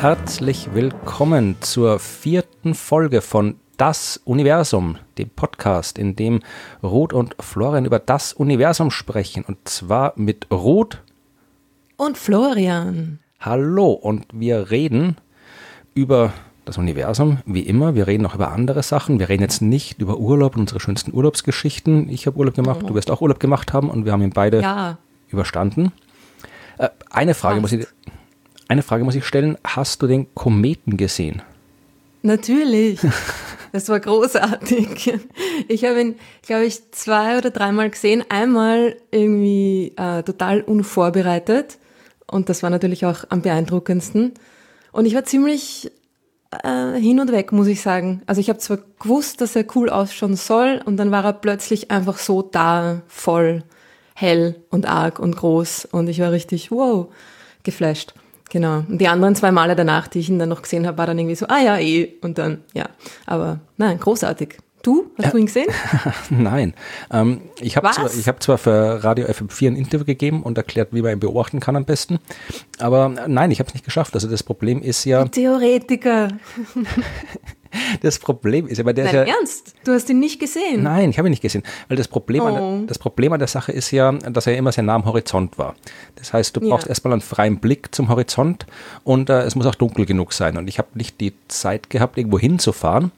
Herzlich willkommen zur vierten Folge von Das Universum, dem Podcast, in dem Ruth und Florian über das Universum sprechen. Und zwar mit Ruth und Florian. Hallo, und wir reden über das Universum, wie immer. Wir reden auch über andere Sachen. Wir reden jetzt nicht über Urlaub und unsere schönsten Urlaubsgeschichten. Ich habe Urlaub gemacht, oh. du wirst auch Urlaub gemacht haben und wir haben ihn beide ja. überstanden. Äh, eine Frage Fast. muss ich eine Frage muss ich stellen. Hast du den Kometen gesehen? Natürlich. Das war großartig. Ich habe ihn, glaube ich, zwei oder dreimal gesehen. Einmal irgendwie äh, total unvorbereitet. Und das war natürlich auch am beeindruckendsten. Und ich war ziemlich äh, hin und weg, muss ich sagen. Also ich habe zwar gewusst, dass er cool ausschauen soll, und dann war er plötzlich einfach so da, voll hell und arg und groß. Und ich war richtig, wow, geflasht. Genau. Und die anderen zwei Male danach, die ich ihn dann noch gesehen habe, war dann irgendwie so, ah ja, eh. Und dann, ja. Aber nein, großartig. Du? Hast ja. du ihn gesehen? Nein. Ähm, ich habe zwar, hab zwar für Radio FM4 ein Interview gegeben und erklärt, wie man ihn beobachten kann am besten. Aber nein, ich habe es nicht geschafft. Also das Problem ist ja. Theoretiker. Das Problem ist aber der Nein, ist ja, Ernst? Du hast ihn nicht gesehen? Nein, ich habe ihn nicht gesehen. Weil das Problem, oh. an, das Problem an der Sache ist ja, dass er immer sehr nah am Horizont war. Das heißt, du brauchst ja. erstmal einen freien Blick zum Horizont und äh, es muss auch dunkel genug sein. Und ich habe nicht die Zeit gehabt, irgendwo hinzufahren.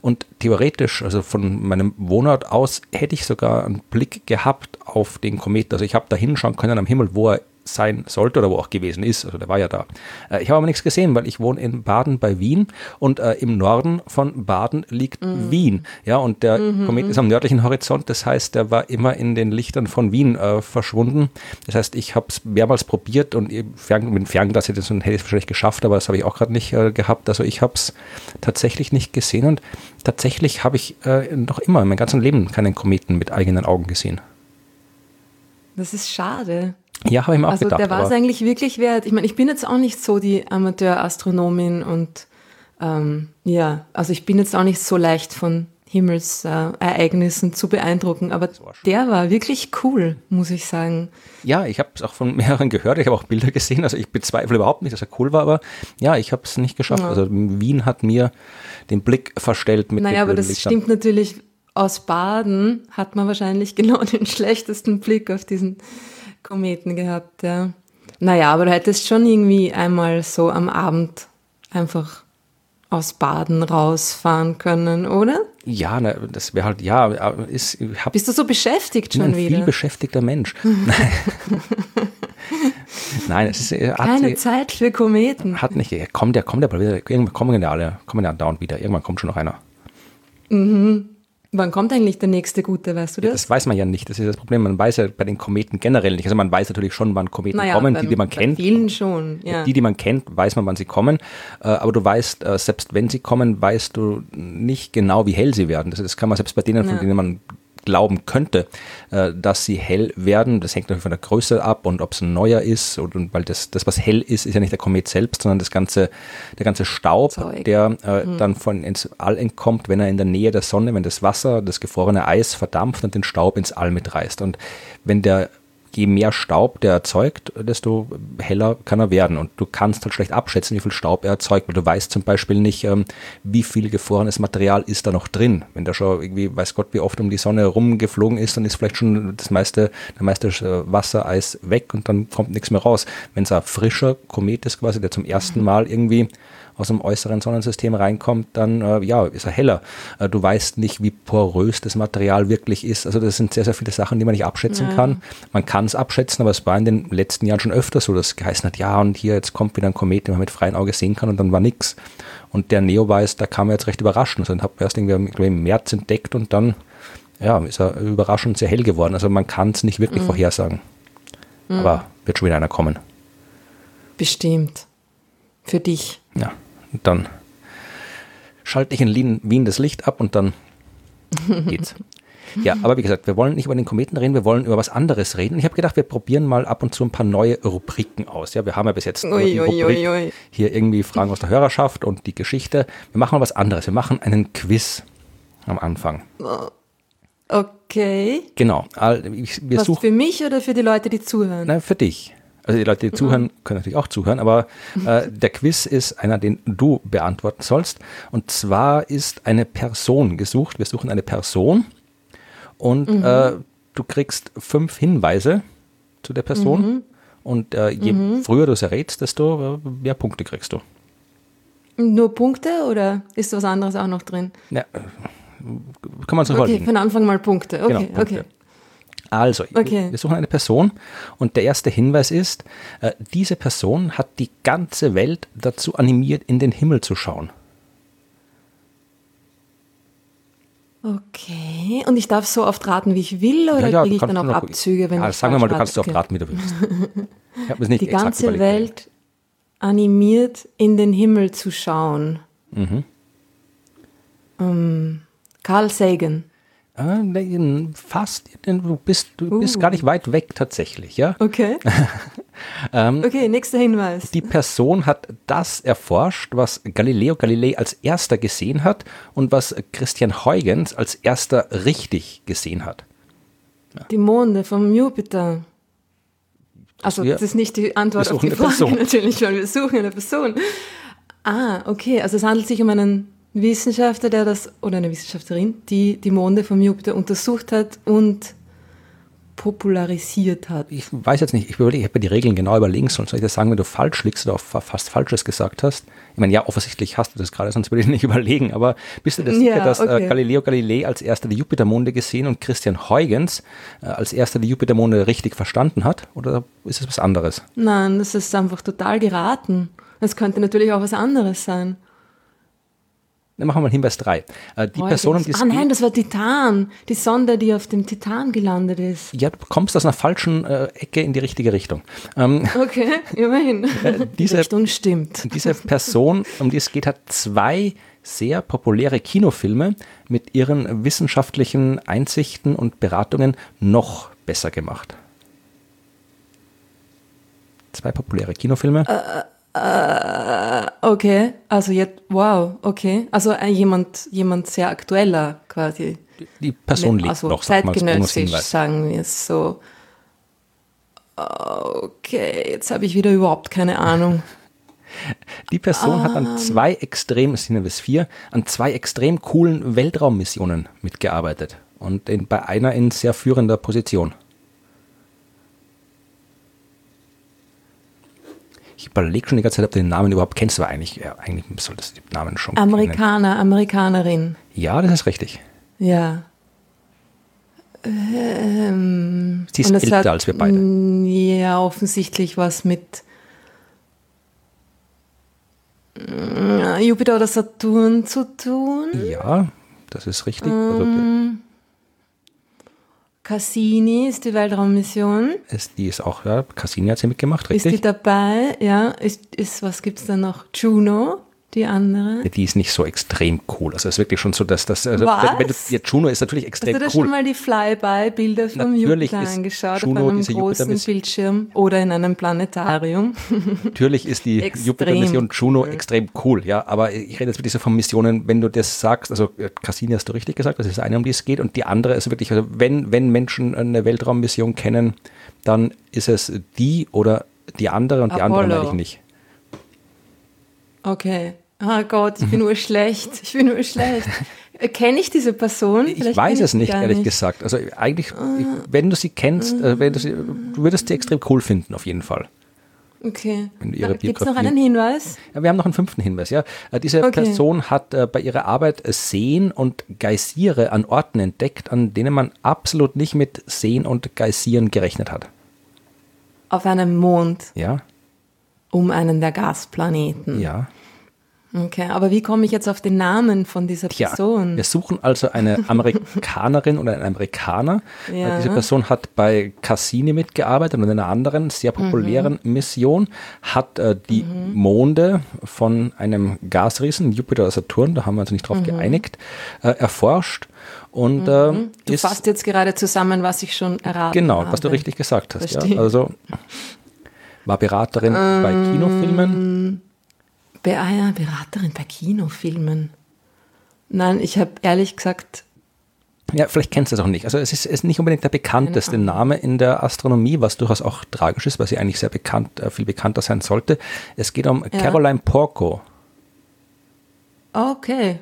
Und theoretisch, also von meinem Wohnort aus, hätte ich sogar einen Blick gehabt auf den Komet. Also ich habe da hinschauen können am Himmel, wo er sein sollte oder wo auch gewesen ist. Also der war ja da. Äh, ich habe aber nichts gesehen, weil ich wohne in Baden bei Wien und äh, im Norden von Baden liegt mhm. Wien. Ja, und der mhm. Komet ist am nördlichen Horizont. Das heißt, der war immer in den Lichtern von Wien äh, verschwunden. Das heißt, ich habe es mehrmals probiert und fern, mit dem Fernglas hätte ich es wahrscheinlich geschafft, aber das habe ich auch gerade nicht äh, gehabt. Also ich habe es tatsächlich nicht gesehen und tatsächlich habe ich äh, noch immer in meinem ganzen Leben keinen Kometen mit eigenen Augen gesehen. Das ist schade. Ja, habe ich mir auch also gedacht. Der war es eigentlich wirklich wert. Ich meine, ich bin jetzt auch nicht so die Amateurastronomin und ähm, ja, also ich bin jetzt auch nicht so leicht von Himmelsereignissen äh, zu beeindrucken, aber war der war wirklich cool, muss ich sagen. Ja, ich habe es auch von mehreren gehört, ich habe auch Bilder gesehen, also ich bezweifle überhaupt nicht, dass er cool war, aber ja, ich habe es nicht geschafft. Ja. Also Wien hat mir den Blick verstellt mit Naja, aber das Lichtern. stimmt natürlich, aus Baden hat man wahrscheinlich genau den schlechtesten Blick auf diesen Kometen gehabt, ja. Naja, aber du hättest schon irgendwie einmal so am Abend einfach aus Baden rausfahren können, oder? Ja, na, das wäre halt, ja, ist, hab, Bist du so beschäftigt schon ein wieder? Ein viel beschäftigter Mensch. Nein, es ist. Äh, Keine hat, Zeit für Kometen. Hat nicht, kommt der, kommt der, irgendwann kommen ja alle, kommen ja dauernd wieder. Irgendwann kommt schon noch einer. Mhm. Wann kommt eigentlich der nächste gute, weißt du das? Ja, das weiß man ja nicht. Das ist das Problem. Man weiß ja bei den Kometen generell nicht. Also man weiß natürlich schon, wann Kometen naja, kommen, beim, die, die man kennt. vielen schon, ja. Die, die man kennt, weiß man, wann sie kommen. Äh, aber du weißt, äh, selbst wenn sie kommen, weißt du nicht genau, wie hell sie werden. Das, das kann man selbst bei denen, von denen man glauben könnte, äh, dass sie hell werden. Das hängt natürlich von der Größe ab und ob es ein neuer ist. Und, und, weil das, das, was hell ist, ist ja nicht der Komet selbst, sondern das ganze, der ganze Staub, Zeug. der äh, mhm. dann von ins All entkommt, wenn er in der Nähe der Sonne, wenn das Wasser, das gefrorene Eis verdampft und den Staub ins All mitreißt. Und wenn der je mehr Staub der erzeugt, desto heller kann er werden. Und du kannst halt schlecht abschätzen, wie viel Staub er erzeugt, weil du weißt zum Beispiel nicht, ähm, wie viel gefrorenes Material ist da noch drin. Wenn der schon irgendwie, weiß Gott, wie oft um die Sonne rumgeflogen ist, dann ist vielleicht schon das meiste, der meiste äh, Wassereis weg und dann kommt nichts mehr raus. Wenn es ein frischer Komet ist quasi, der zum ersten Mal irgendwie aus dem äußeren Sonnensystem reinkommt, dann äh, ja, ist er heller. Äh, du weißt nicht, wie porös das Material wirklich ist. Also das sind sehr, sehr viele Sachen, die man nicht abschätzen ja. kann. Man kann es abschätzen, aber es war in den letzten Jahren schon öfter so, dass es geheißen hat, ja, und hier jetzt kommt wieder ein Komet, den man mit freiem Auge sehen kann und dann war nichts. Und der Neowise, da kam er jetzt recht überraschend. Also den habe erst irgendwie im März entdeckt und dann ja, ist er überraschend sehr hell geworden. Also man kann es nicht wirklich mhm. vorhersagen. Mhm. Aber wird schon wieder einer kommen. Bestimmt. Für dich. Ja. Und dann schalte ich in Wien das Licht ab und dann geht's. Ja, aber wie gesagt, wir wollen nicht über den Kometen reden, wir wollen über was anderes reden. Ich habe gedacht, wir probieren mal ab und zu ein paar neue Rubriken aus. Ja, wir haben ja bis jetzt ui, ui, ui, hier irgendwie Fragen aus der Hörerschaft und die Geschichte. Wir machen mal was anderes. Wir machen einen Quiz am Anfang. Okay. Okay. Genau. Wir Was für mich oder für die Leute, die zuhören? Nein, für dich. Also die Leute, die zuhören, können natürlich auch zuhören, aber äh, der Quiz ist einer, den du beantworten sollst. Und zwar ist eine Person gesucht. Wir suchen eine Person und äh, du kriegst fünf Hinweise zu der Person. Und äh, je früher du es errätst, desto äh, mehr Punkte kriegst du. Nur Punkte oder ist was anderes auch noch drin? Ja, äh, kann man so Okay, überlegen. von Anfang mal Punkte. Okay, Genau, Punkte. okay. Also, Okay. wir suchen eine Person und der erste Hinweis ist, äh, diese Person hat die ganze Welt dazu animiert, in den Himmel zu schauen. Okay. Und ich darf so oft raten, wie ich will, oder Ja, ja, kriege ich dann auch Abzüge, wenn ja, ich Sagen wir mal, du kannst so oft raten, wie du willst. Ich habe es nicht Die ganze überlegt. Welt animiert, in den Himmel zu schauen. Mhm. Ähm, Carl Sagan. Ah, fast, du bist, du bist Uh. gar nicht weit weg tatsächlich, ja. Okay. Ähm, okay, nächster Hinweis. Die Person hat das erforscht, was Galileo Galilei als erster gesehen hat und was Christian Huygens als erster richtig gesehen hat. Die Monde vom Jupiter. Also, wir- das ist nicht die Antwort auf die Frage, Person. natürlich, weil wir suchen eine Person. Ah, okay. Also, es handelt sich um einen Wissenschaftler, der das, oder eine Wissenschaftlerin, die die Monde vom Jupiter untersucht hat und popularisiert hat. Ich weiß jetzt nicht, ich überlege, ich habe mir die Regeln genau überlegen sollen. Soll ich dir sagen, wenn du falsch liegst oder fast Falsches gesagt hast? Ich meine, ja, offensichtlich hast du das gerade, sonst würde ich nicht überlegen. Aber bist du dir sicher, Ja, dass okay. äh, Galileo Galilei als erster die Jupitermonde gesehen und Christian Huygens äh, als erster die Jupitermonde richtig verstanden hat? Oder ist es was anderes? Nein, das ist einfach total geraten. Es könnte natürlich auch was anderes sein. Dann machen wir mal Hinweis 3. Äh, die Person, um die es ah nein, das war Titan. Die Sonde, die auf dem Titan gelandet ist. ja, du kommst aus einer falschen äh, Ecke in die richtige Richtung. Ähm, Okay, immerhin. die diese- Richtung stimmt. Diese Person, um die es geht, hat zwei sehr populäre Kinofilme mit ihren wissenschaftlichen Einsichten und Beratungen noch besser gemacht. Zwei populäre Kinofilme. Okay, also jetzt, wow, okay. Also äh, jemand, jemand sehr aktueller quasi. Die Person lebt also noch, zeitgenössisch, sagen wir es so. Okay, jetzt habe ich wieder überhaupt keine Ahnung. Die Person hat Ah. an zwei extrem, es sind ja bis vier, an zwei extrem coolen Weltraummissionen mitgearbeitet. Und in, bei einer in sehr führender Position. Ich überlege schon die ganze Zeit, ob du den Namen überhaupt kennst, aber eigentlich, ja, eigentlich solltest du den Namen schon kennen. Amerikaner, Amerikanerin. Ja, das ist richtig. Ja. Ähm, Sie ist älter hat, als wir beide. Ja, offensichtlich was mit mm, Jupiter oder Saturn zu tun. Ja, das ist richtig. Also, Ähm. Cassini ist die Weltraummission. es, die ist auch, ja, Cassini hat sie mitgemacht, Ist die richtig? dabei? Ja. Ist, ist was gibt's da noch? Juno, die andere. Ja, die ist nicht so extrem cool. Also es ist wirklich schon so, dass das, also, wenn, wenn du, ja, Juno ist natürlich Hast extrem du dir cool. schon mal die Flyby-Bilder vom Natürlich Jupiter ist angeschaut Juno auf einem großen Jupiter-Mission- Bildschirm oder in einem Planetarium? Natürlich ist die Jupiter-Mission Juno cool. extrem cool, ja, aber ich rede jetzt wirklich so von Missionen, wenn du das sagst, also äh, Cassini hast du richtig gesagt, das ist eine, um die es geht, und die andere ist wirklich, also wenn, wenn Menschen eine Weltraummission kennen, dann ist es die oder die andere und die andere meine ich nicht. Okay. Oh Gott, ich bin nur schlecht. Ich bin nur schlecht. Äh, Kenne ich diese Person? Ich Vielleicht weiß kenn es nicht, ehrlich nicht. gesagt. Also eigentlich, ich, wenn du sie kennst, äh, wenn du, sie, du würdest sie extrem cool finden, auf jeden Fall. Okay. Gibt es noch einen Hinweis? Ja, wir haben noch einen fünften Hinweis. Ja. Äh, Diese Okay. Person hat äh, bei ihrer Arbeit äh, Seen und Geysire an Orten entdeckt, an denen man absolut nicht mit Seen und Geysiren gerechnet hat. Auf einem Mond Ja, um einen der Gasplaneten. ja. Okay, aber wie komme ich jetzt auf den Namen von dieser Tja, Person? wir suchen also eine Amerikanerin oder einen Amerikaner. Ja. Diese Person hat bei Cassini mitgearbeitet und in einer anderen sehr populären Mhm. Mission, hat äh, die Monde von einem Gasriesen, Jupiter oder Saturn, da haben wir uns nicht Mhm. drauf geeinigt, äh, erforscht und äh, Du ist fasst jetzt gerade zusammen, was ich schon erraten genau, habe. was du richtig gesagt hast. Ja? Also war Beraterin bei Ähm. Kinofilmen. Beraterin bei Kinofilmen. Nein, ich habe ehrlich gesagt Ja, vielleicht kennst du es auch nicht. Also es ist, ist nicht unbedingt der bekannteste Name in der Astronomie, was durchaus auch tragisch ist, weil sie eigentlich sehr bekannt, äh, viel bekannter sein sollte. Es geht um ja. Caroline Porco. Okay.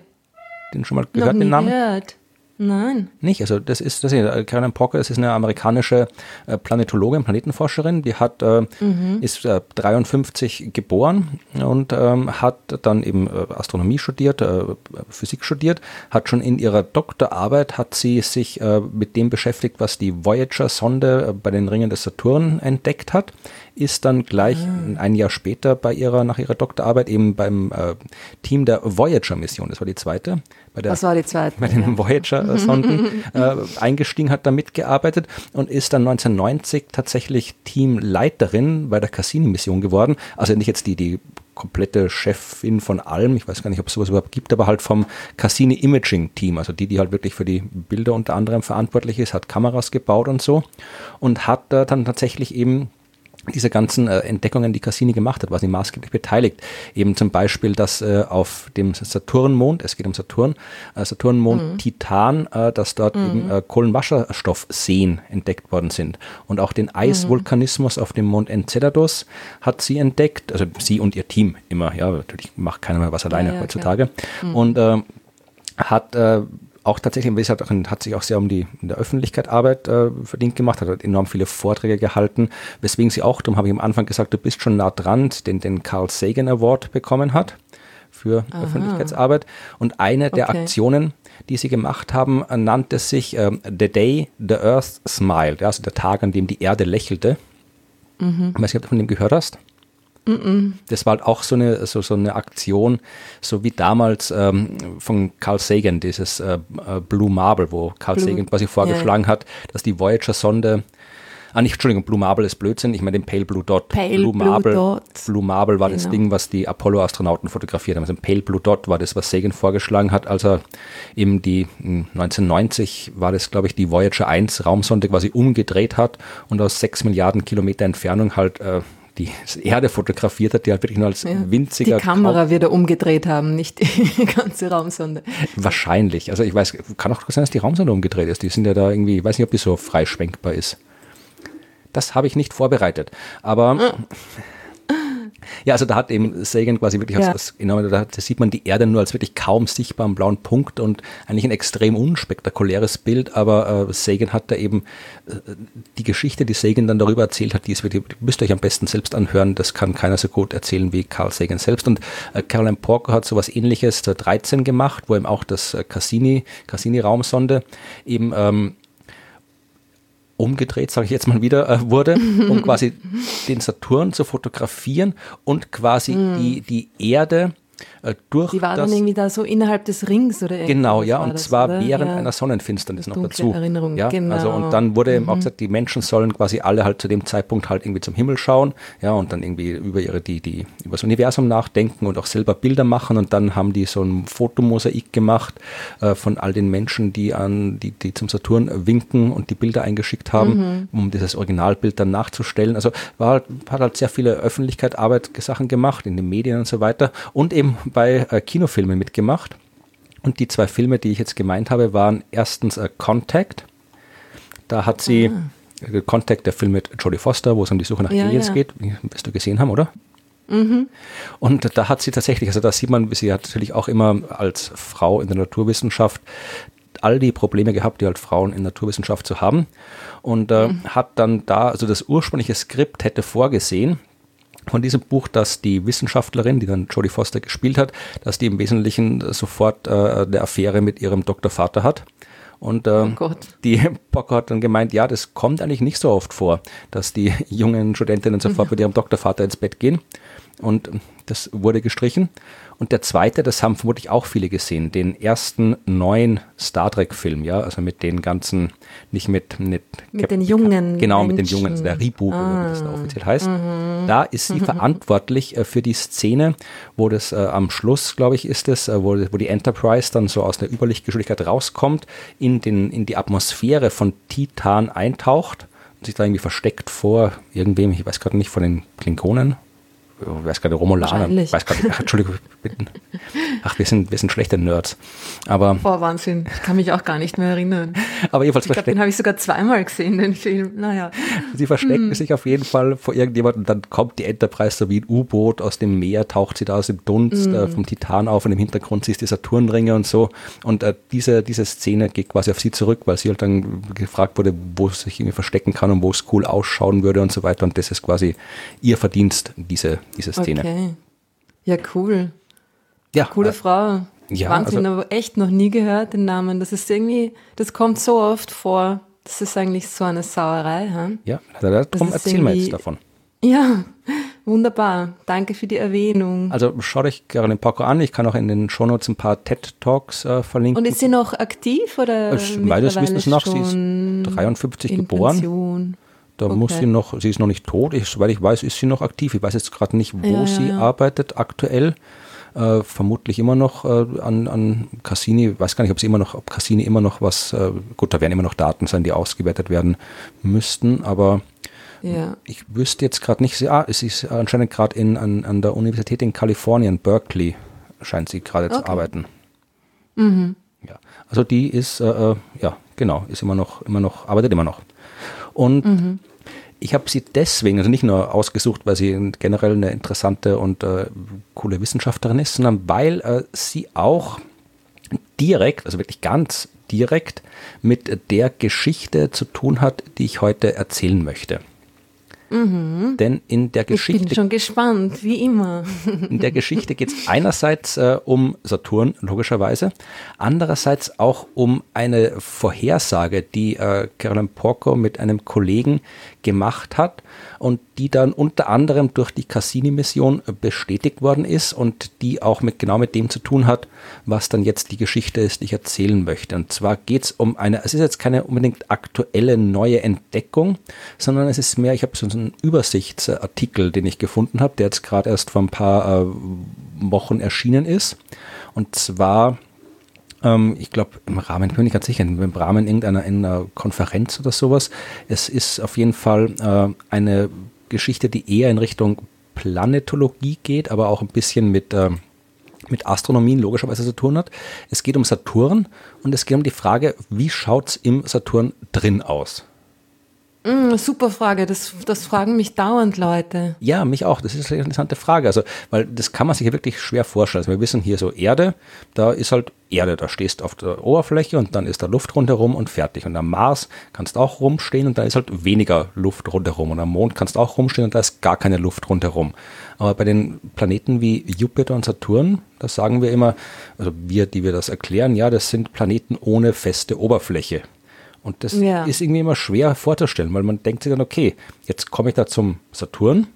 Den schon mal gehört, den Namen? Gehört. Nein. Nicht, also das ist, das ist äh, Caroline Porker, das ist eine amerikanische äh, Planetologin, Planetenforscherin, die hat, äh, mhm. ist äh, 53 geboren und ähm, hat dann eben Astronomie studiert, äh, Physik studiert, hat schon in ihrer Doktorarbeit, hat sie sich mit dem beschäftigt, was die Voyager-Sonde bei den Ringen des Saturn entdeckt hat, ist dann gleich ah. ein Jahr später bei ihrer, nach ihrer Doktorarbeit eben beim Team der Voyager-Mission, das war die zweite, bei der, Was war die zweite? Bei den ja. Voyager-Sonden äh, eingestiegen, hat da mitgearbeitet und ist dann 1990 tatsächlich Teamleiterin bei der Cassini-Mission geworden. Also nicht jetzt die, die komplette Chefin von allem, ich weiß gar nicht, ob es sowas überhaupt gibt, aber halt vom Cassini Imaging Team, also die, die halt wirklich für die Bilder unter anderem verantwortlich ist, hat Kameras gebaut und so und hat äh, dann tatsächlich eben diese ganzen äh, Entdeckungen, die Cassini gemacht hat, war sie maßgeblich beteiligt. Eben zum Beispiel, dass äh, auf dem Saturnmond, es geht um Saturn, äh, Saturnmond mhm. Titan, äh, dass dort mhm. eben äh, Kohlenwasserstoffseen entdeckt worden sind. Und auch den Eisvulkanismus mhm. auf dem Mond Enceladus hat sie entdeckt, also sie und ihr Team immer, ja, natürlich macht keiner mehr was alleine ja, ja, heutzutage. Mhm. Und äh, hat äh, auch tatsächlich, wie gesagt, hat sich auch sehr um die in der Öffentlichkeit Arbeit äh, verdient gemacht, hat enorm viele Vorträge gehalten, weswegen sie auch, darum habe ich am Anfang gesagt, du bist schon nah dran, den, den Carl Sagan Award bekommen hat für Aha. Öffentlichkeitsarbeit. Und eine der okay. Aktionen, die sie gemacht haben, nannte sich äh, The Day the Earth Smiled, also der Tag, an dem die Erde lächelte. Mhm. Ich weiß nicht, ob du von dem gehört hast. Das war halt auch so eine, so, so eine Aktion, so wie damals ähm, von Carl Sagan, dieses äh, äh Blue Marble, wo Carl Blue, Sagan quasi vorgeschlagen yeah. hat, dass die Voyager-Sonde Ah, nicht, Entschuldigung, Blue Marble ist Blödsinn. Ich meine den Pale Blue Dot. Pale Blue, Blue Marble, Dot. Blue Marble war genau. das Ding, was die Apollo-Astronauten fotografiert haben. Also Pale Blue Dot war das, was Sagan vorgeschlagen hat, als er eben die 1990 hm, war das, glaube ich, die Voyager 1 Raumsonde quasi umgedreht hat und aus sechs Milliarden Kilometer Entfernung halt äh, die Erde fotografiert hat, die halt wirklich nur als ja, winziger. Die Kamera Traum wird er umgedreht haben, nicht die ganze Raumsonde. Wahrscheinlich. Also ich weiß, kann auch sein, dass die Raumsonde umgedreht ist. Die sind ja da irgendwie, ich weiß nicht, ob die so freischwenkbar ist. Das habe ich nicht vorbereitet. Aber ah. Ja, also da hat eben Sagan quasi wirklich ja. als, als da sieht man die Erde nur als wirklich kaum sichtbaren blauen Punkt und eigentlich ein extrem unspektakuläres Bild, aber äh, Sagan hat da eben äh, die Geschichte, die Sagan dann darüber erzählt hat, die, ist, die müsst ihr euch am besten selbst anhören, das kann keiner so gut erzählen wie Carl Sagan selbst und äh, Caroline Porker hat sowas ähnliches 13 gemacht, wo eben auch das äh, Cassini, Cassini Raumsonde eben ähm, umgedreht, sage ich jetzt mal wieder, äh, wurde, um quasi den Saturn zu fotografieren und quasi mm. die, die Erde äh, durch Die war dann irgendwie da so innerhalb des Rings oder Genau, ja, und zwar oder? während ja. einer Sonnenfinsternis noch dazu. Erinnerung, ja, genau. Also und dann wurde eben auch mhm. gesagt, die Menschen sollen quasi alle halt zu dem Zeitpunkt halt irgendwie zum Himmel schauen, ja, und dann irgendwie über ihre die die über das Universum nachdenken und auch selber Bilder machen und dann haben die so ein Fotomosaik gemacht äh, von all den Menschen, die an die die zum Saturn winken und die Bilder eingeschickt haben, mhm. um dieses Originalbild dann nachzustellen. Also war halt, hat halt sehr viele Öffentlichkeit Arbeit Sachen gemacht in den Medien und so weiter und eben bei äh, Kinofilmen mitgemacht. Und die zwei Filme, die ich jetzt gemeint habe, waren erstens äh, Contact. Da hat sie ah. äh, Contact, der Film mit Jodie Foster, wo es um die Suche nach ja, Aliens ja. geht, wirst du gesehen haben, oder? Mhm. Und da hat sie tatsächlich, also da sieht man, sie hat natürlich auch immer als Frau in der Naturwissenschaft all die Probleme gehabt, die halt Frauen in Naturwissenschaft zu haben. Und äh, mhm. hat dann da, also das ursprüngliche Skript hätte vorgesehen, von diesem Buch, dass die Wissenschaftlerin, die dann Jodie Foster gespielt hat, dass die im Wesentlichen sofort äh, eine Affäre mit ihrem Doktorvater hat. Und äh, oh die Pocker hat dann gemeint, ja, das kommt eigentlich nicht so oft vor, dass die jungen Studentinnen sofort mit ihrem Doktorvater ins Bett gehen. Und das wurde gestrichen. Und der zweite, das haben vermutlich auch viele gesehen, den ersten neuen Star Trek-Film, ja, also mit den ganzen, nicht mit, mit, mit Cap den jungen. Genau, Menschen. mit den jungen, der Reboot, ah. wie das da ah. offiziell heißt. Mhm. Da ist sie mhm. verantwortlich äh, für die Szene, wo das äh, am Schluss, glaube ich, ist es, äh, wo, wo die Enterprise dann so aus der Überlichtgeschwindigkeit rauskommt, in, den, in die Atmosphäre von Titan eintaucht und sich da irgendwie versteckt vor irgendwem, ich weiß gerade nicht, von den Klingonen ich weiß gerade, Romulaner, ich weiß gerade, ach, Entschuldigung, ach, wir sind, wir sind schlechte Nerds. Aber, Boah, Wahnsinn, ich kann mich auch gar nicht mehr erinnern. Aber jedenfalls ich glaube, den habe ich sogar zweimal gesehen, den Film. Naja. Sie verstecken hm. sich auf jeden Fall vor irgendjemandem, dann kommt die Enterprise so wie ein U-Boot aus dem Meer, taucht sie da aus dem Dunst hm. äh, vom Titan auf und im Hintergrund siehst du die Saturnringe und so. Und äh, diese, diese Szene geht quasi auf sie zurück, weil sie halt dann gefragt wurde, wo sie sich irgendwie verstecken kann und wo es cool ausschauen würde und so weiter. Und das ist quasi ihr Verdienst, diese, diese Szene. Okay. Ja, cool. Ja, Coole äh, Frau. Ja, Wahnsinn, also, aber echt noch nie gehört den Namen. Das ist irgendwie, das kommt so oft vor. Das ist eigentlich so eine Sauerei. Hm? Ja, darum erzähl mir jetzt davon. Ja, wunderbar. Danke für die Erwähnung. Also schaut euch Caroline Poco an. Ich kann auch in den Shownotes ein paar TED-Talks äh, verlinken. Und ist sie noch aktiv oder? Meines Wissens nach, sie ist 53 geboren. Pension. Da okay. muss sie noch, sie ist noch nicht tot. Ich, soweit ich weiß, ist sie noch aktiv. Ich weiß jetzt gerade nicht, wo ja, sie ja. arbeitet aktuell. Äh, vermutlich immer noch äh, an, an Cassini. Ich weiß gar nicht, ob sie immer noch, ob Cassini immer noch was, äh, gut, da werden immer noch Daten sein, die ausgewertet werden müssten, aber ja. ich wüsste jetzt gerade nicht, ah, sie ist anscheinend gerade an, an der Universität in Kalifornien, Berkeley, scheint sie gerade okay. zu arbeiten. Mhm. Ja. Also die ist, äh, äh, ja, genau, ist immer noch, immer noch, arbeitet immer noch. Und mhm. ich habe sie deswegen, also nicht nur ausgesucht, weil sie generell eine interessante und äh, coole Wissenschaftlerin ist, sondern weil äh, sie auch direkt, also wirklich ganz direkt mit der Geschichte zu tun hat, die ich heute erzählen möchte. Mhm. Denn in der Geschichte. Ich bin schon gespannt, wie immer. in der Geschichte geht es einerseits äh, um Saturn, logischerweise, andererseits auch um eine Vorhersage, die äh, Carolyn Porco mit einem Kollegen gemacht hat und die dann unter anderem durch die Cassini-Mission bestätigt worden ist und die auch mit genau mit dem zu tun hat, was dann jetzt die Geschichte ist, die ich erzählen möchte. Und zwar geht es um eine, es ist jetzt keine unbedingt aktuelle neue Entdeckung, sondern es ist mehr, ich habe so einen Übersichtsartikel, den ich gefunden habe, der jetzt gerade erst vor ein paar äh, Wochen erschienen ist. Und zwar ähm, ich glaube, im Rahmen, ich bin nicht ganz sicher, im Rahmen irgendeiner, irgendeiner Konferenz oder sowas. Es ist auf jeden Fall äh, eine Geschichte, die eher in Richtung Planetologie geht, aber auch ein bisschen mit, äh, mit Astronomien logischerweise zu tun hat. Es geht um Saturn und es geht um die Frage, wie schaut es im Saturn drin aus? Mm, super Frage, das, das fragen mich dauernd Leute. Ja, mich auch. Das ist eine interessante Frage. Also, weil das kann man sich ja wirklich schwer vorstellen. Also wir wissen hier so Erde, da ist halt Erde, da stehst du auf der Oberfläche und dann ist da Luft rundherum und fertig. Und am Mars kannst du auch rumstehen und da ist halt weniger Luft rundherum. Und am Mond kannst du auch rumstehen und da ist gar keine Luft rundherum. Aber bei den Planeten wie Jupiter und Saturn, das sagen wir immer, also wir, die wir das erklären, ja, das sind Planeten ohne feste Oberfläche. Und das ja. ist irgendwie immer schwer vorzustellen, weil man denkt sich dann, okay, jetzt komme ich da zum Saturn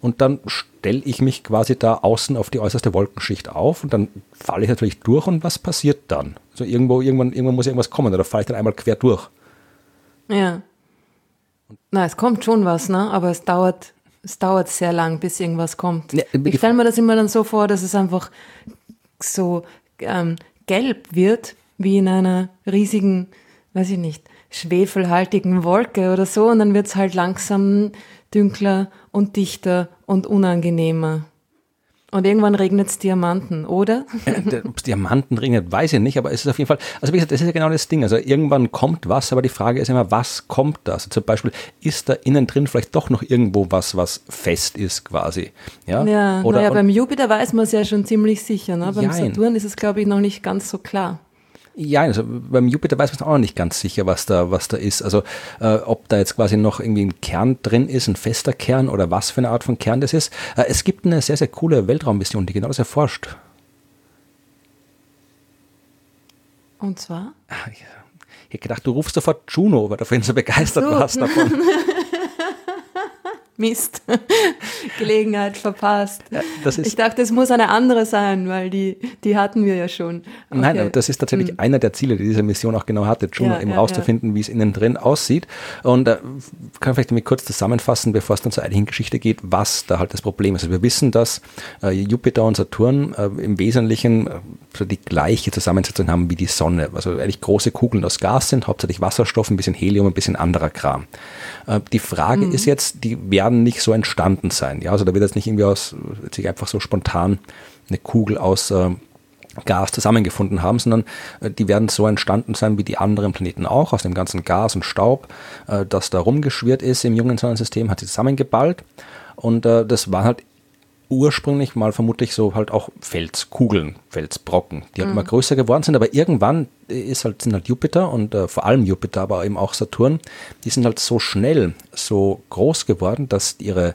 und dann stelle ich mich quasi da außen auf die äußerste Wolkenschicht auf und dann falle ich natürlich durch und was passiert dann? Also irgendwo, irgendwann, irgendwann muss irgendwas kommen oder falle ich dann einmal quer durch. Ja. Na, es kommt schon was, ne? Aber es dauert, es dauert sehr lang, bis irgendwas kommt. Ja, ich stelle mir das immer dann so vor, dass es einfach so ähm, gelb wird, wie in einer riesigen weiß ich nicht, schwefelhaltigen Wolke oder so und dann wird es halt langsam dünkler und dichter und unangenehmer. Und irgendwann regnet es Diamanten, oder? Ob es Diamanten regnet, weiß ich nicht, aber es ist auf jeden Fall, also wie gesagt, das ist ja genau das Ding. Also irgendwann kommt was, aber die Frage ist immer, was kommt das? Also zum Beispiel, ist da innen drin vielleicht doch noch irgendwo was, was fest ist quasi? Ja, ja oder, naja, beim Jupiter weiß man es ja schon ziemlich sicher. Ne? Beim jein. Saturn ist es, glaube ich, noch nicht ganz so klar. Ja, also beim Jupiter weiß man auch noch nicht ganz sicher, was da, was da ist. Also äh, ob da jetzt quasi noch irgendwie ein Kern drin ist, ein fester Kern oder was für eine Art von Kern das ist. Äh, es gibt eine sehr, sehr coole Weltraummission, die genau das erforscht. Und zwar? Ah, ich hätte gedacht, du rufst sofort Juno, weil du vorhin so begeistert so. warst davon. Mist, Gelegenheit verpasst. Ja, ich dachte, es muss eine andere sein, weil die, die hatten wir ja schon. Okay. Nein, das ist tatsächlich hm. einer der Ziele, die diese Mission auch genau hatte, schon ja, eben ja, rauszufinden, wie es innen drin aussieht. Und äh, kann vielleicht damit kurz zusammenfassen, bevor es dann zur eigentlichen Geschichte geht, was da halt das Problem ist. Also wir wissen, dass äh, Jupiter und Saturn äh, im Wesentlichen äh, die gleiche Zusammensetzung haben wie die Sonne. Also eigentlich große Kugeln aus Gas sind, hauptsächlich Wasserstoff, ein bisschen Helium, ein bisschen anderer Kram. Äh, die Frage mhm. ist jetzt, die werden werden nicht so entstanden sein. Ja, also da wird jetzt nicht irgendwie aus, sich einfach so spontan eine Kugel aus äh, Gas zusammengefunden haben, sondern äh, die werden so entstanden sein wie die anderen Planeten auch, aus dem ganzen Gas und Staub, äh, das da rumgeschwirrt ist im jungen Sonnensystem, hat sie zusammengeballt. Und äh, das waren halt ursprünglich mal vermutlich so halt auch Felskugeln, Felsbrocken, die halt mhm. immer größer geworden sind, aber irgendwann ist halt, sind halt Jupiter und äh, vor allem Jupiter, aber eben auch Saturn, die sind halt so schnell, so groß geworden, dass ihre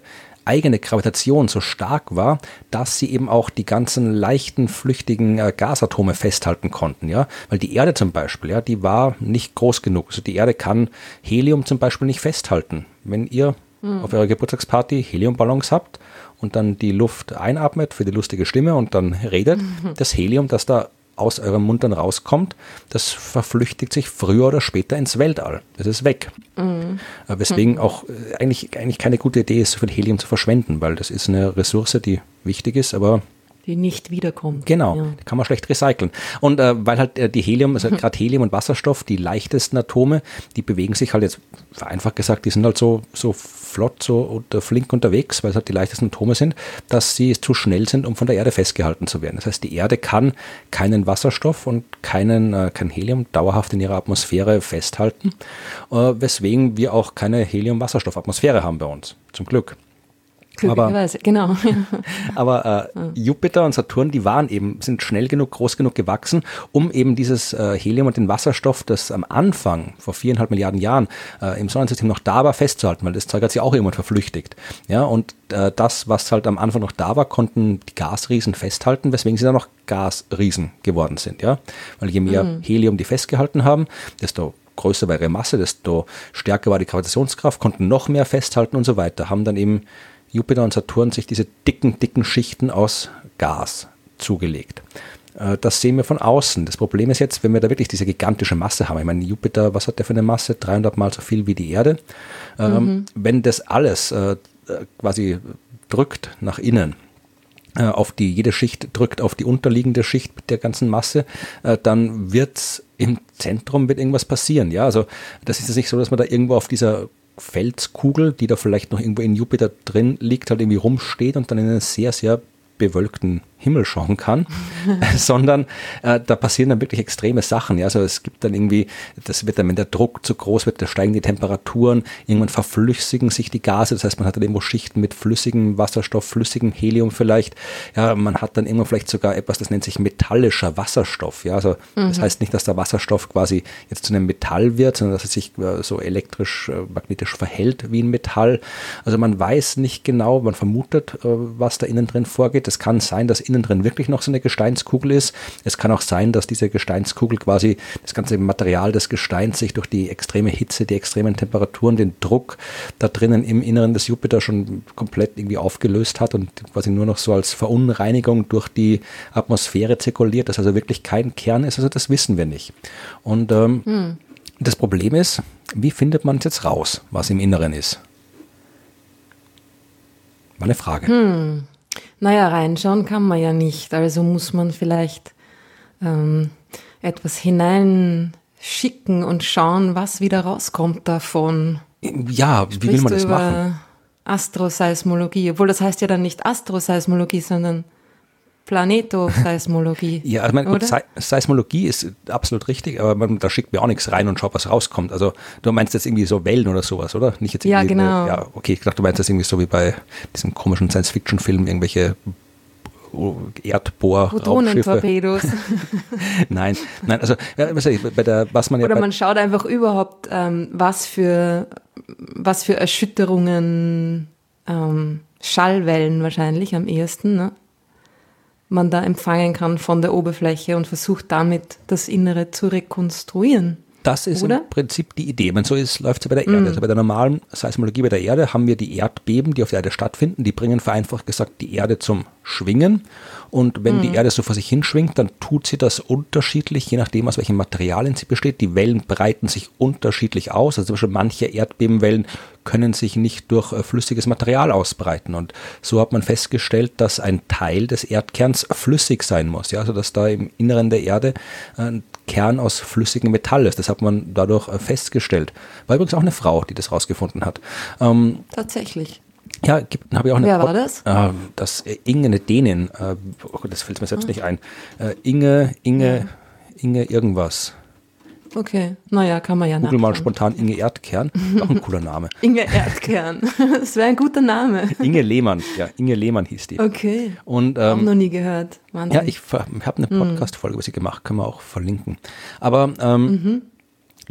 eigene Gravitation so stark war, dass sie eben auch die ganzen leichten, flüchtigen äh, Gasatome festhalten konnten, ja. Weil die Erde zum Beispiel, ja, die war nicht groß genug. Also die Erde kann Helium zum Beispiel nicht festhalten. Wenn ihr hm. auf eurer Geburtstagsparty Heliumballons habt und dann die Luft einatmet für die lustige Stimme und dann redet, mhm. das Helium, das da aus eurem Mund dann rauskommt, das verflüchtigt sich früher oder später ins Weltall. Das ist weg. Mhm. Weswegen mhm. auch äh, eigentlich, eigentlich keine gute Idee ist, so viel Helium zu verschwenden, weil das ist eine Ressource, die wichtig ist, aber die nicht wiederkommt. Genau, ja. die kann man schlecht recyceln. Und äh, weil halt äh, die Helium, also gerade Helium und Wasserstoff, die leichtesten Atome, die bewegen sich halt jetzt, vereinfacht gesagt, die sind halt so, so flott, so unter, flink unterwegs, weil es halt die leichtesten Atome sind, dass sie zu schnell sind, um von der Erde festgehalten zu werden. Das heißt, die Erde kann keinen Wasserstoff und keinen, äh, kein Helium dauerhaft in ihrer Atmosphäre festhalten, äh, weswegen wir auch keine Helium-Wasserstoff-Atmosphäre haben bei uns. Zum Glück. Aber, genau. aber äh, Jupiter und Saturn, die waren eben, sind schnell genug, groß genug gewachsen, um eben dieses äh, Helium und den Wasserstoff, das am Anfang, vor viereinhalb Milliarden Jahren, äh, im Sonnensystem noch da war, festzuhalten, weil das Zeug hat sich auch irgendwann verflüchtigt. Ja, und äh, das, was halt am Anfang noch da war, konnten die Gasriesen festhalten, weswegen sie dann noch Gasriesen geworden sind. Ja, weil je mehr mhm. Helium die festgehalten haben, desto größer war ihre Masse, desto stärker war die Gravitationskraft, konnten noch mehr festhalten und so weiter, haben dann eben Jupiter und Saturn sich diese dicken, dicken Schichten aus Gas zugelegt. Äh, das sehen wir von außen. Das Problem ist jetzt, wenn wir da wirklich diese gigantische Masse haben. Ich meine, Jupiter, was hat der für eine Masse? 300 mal so viel wie die Erde. Ähm, mhm. Wenn das alles äh, quasi drückt nach innen, äh, auf die, jede Schicht drückt auf die unterliegende Schicht mit der ganzen Masse, dann wird im Zentrum wird irgendwas passieren. Ja, also das ist jetzt nicht so, dass man da irgendwo auf dieser Felskugel, die da vielleicht noch irgendwo in Jupiter drin liegt, halt irgendwie rumsteht und dann in einen sehr, sehr bewölkten Himmel schauen kann, sondern äh, da passieren dann wirklich extreme Sachen. Ja? Also es gibt dann irgendwie, das wird dann, wenn der Druck zu groß wird, da steigen die Temperaturen, irgendwann verflüssigen sich die Gase, das heißt, man hat dann irgendwo Schichten mit flüssigem Wasserstoff, flüssigem Helium vielleicht. Ja, man hat dann irgendwann vielleicht sogar etwas, das nennt sich metallischer Wasserstoff. Ja, also mhm. das heißt nicht, dass der Wasserstoff quasi jetzt zu einem Metall wird, sondern dass er sich äh, so elektrisch, äh, magnetisch verhält wie ein Metall. Also man weiß nicht genau, man vermutet, äh, was da innen drin vorgeht. Es kann sein, dass innen drin wirklich noch so eine Gesteinskugel ist. Es kann auch sein, dass diese Gesteinskugel quasi das ganze Material des Gesteins sich durch die extreme Hitze, die extremen Temperaturen, den Druck da drinnen im Inneren des Jupiter schon komplett irgendwie aufgelöst hat und quasi nur noch so als Verunreinigung durch die Atmosphäre zirkuliert, dass also wirklich kein Kern ist. Also das wissen wir nicht. Und ähm, hm. das Problem ist, wie findet man jetzt raus, was im Inneren ist? War eine Frage. Hm. Naja, reinschauen kann man ja nicht. Also muss man vielleicht ähm, etwas hineinschicken und schauen, was wieder rauskommt davon. Ja, wie will man das machen? Astroseismologie, obwohl das heißt ja dann nicht Astroseismologie, sondern Planetoseismologie. ja, also meine, gut, Se Seismologie ist absolut richtig, aber man, da schickt mir auch nichts rein und schaut, was rauskommt. Also du meinst jetzt irgendwie so Wellen oder sowas, oder? Nicht jetzt ja, genau. Eine, ja, okay, ich dachte, du meinst jetzt irgendwie so wie bei diesem komischen Science-Fiction-Film, irgendwelche Erdbohr Protonentorpedos. nein, nein, also bei der, was man ja Oder man schaut einfach überhaupt, ähm, was für was für Erschütterungen, ähm, Schallwellen wahrscheinlich am ehesten, ne? Man da empfangen kann von der Oberfläche und versucht damit das Innere zu rekonstruieren. Das ist Oder? im Prinzip die Idee. Wenn so ist, läuft es bei der Erde. Mm. Also bei der normalen Seismologie bei der Erde haben wir die Erdbeben, die auf der Erde stattfinden. Die bringen vereinfacht gesagt die Erde zum Schwingen. Und wenn mhm. die Erde so vor sich hinschwingt, dann tut sie das unterschiedlich, je nachdem, aus welchen Materialien sie besteht. Die Wellen breiten sich unterschiedlich aus. Also zum Beispiel manche Erdbebenwellen können sich nicht durch äh, flüssiges Material ausbreiten. Und so hat man festgestellt, dass ein Teil des Erdkerns flüssig sein muss. Ja, also dass da im Inneren der Erde ein Kern aus flüssigem Metall ist. Das hat man dadurch äh, festgestellt. War übrigens auch eine Frau, die das rausgefunden hat. Ähm, Tatsächlich. Ja, habe ich auch eine. Wer war das? Äh, das äh, Inge, eine Dänin. Äh, oh, das fällt mir selbst ah. nicht ein. Äh, Inge, Inge. Inge irgendwas. Okay, naja, kann man ja Google mal spontan Inge Erdkern. Auch ein cooler Name. Inge Erdkern. Das wäre ein guter Name. Inge Lehmann, ja, Inge Lehmann hieß die. Okay. Und, ähm, noch nie gehört. Wahnsinn. Ja, ich habe eine hm. Podcast-Folge über sie gemacht, können wir auch verlinken. Aber ähm, mhm.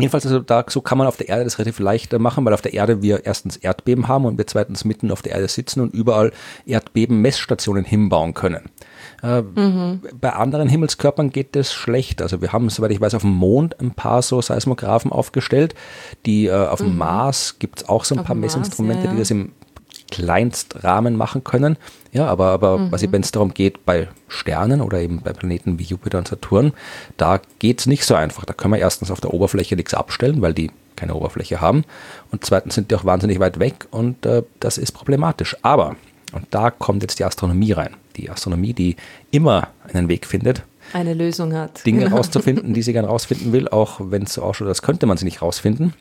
Jedenfalls, also da, so kann man auf der Erde das relativ leicht machen, weil auf der Erde wir erstens Erdbeben haben und wir zweitens mitten auf der Erde sitzen und überall Erdbeben-Messstationen hinbauen können. Mhm. Bei anderen Himmelskörpern geht das schlecht. Also wir haben, soweit ich weiß, auf dem Mond ein paar so Seismographen aufgestellt. Die äh, auf dem mhm. Mars gibt es auch so ein auf paar Messinstrumente, ja, ja. die das im Kleinstrahmen machen können. Ja, aber, aber mhm. wenn es darum geht, bei Sternen oder eben bei Planeten wie Jupiter und Saturn, da geht es nicht so einfach. Da können wir erstens auf der Oberfläche nichts abstellen, weil die keine Oberfläche haben. Und zweitens sind die auch wahnsinnig weit weg und äh, das ist problematisch. Aber, und da kommt jetzt die Astronomie rein. Die Astronomie, die immer einen Weg findet, eine Lösung hat. Dinge genau. rauszufinden, die sie gerne rausfinden will, auch wenn es so ausschaut, als könnte man sie nicht rausfinden.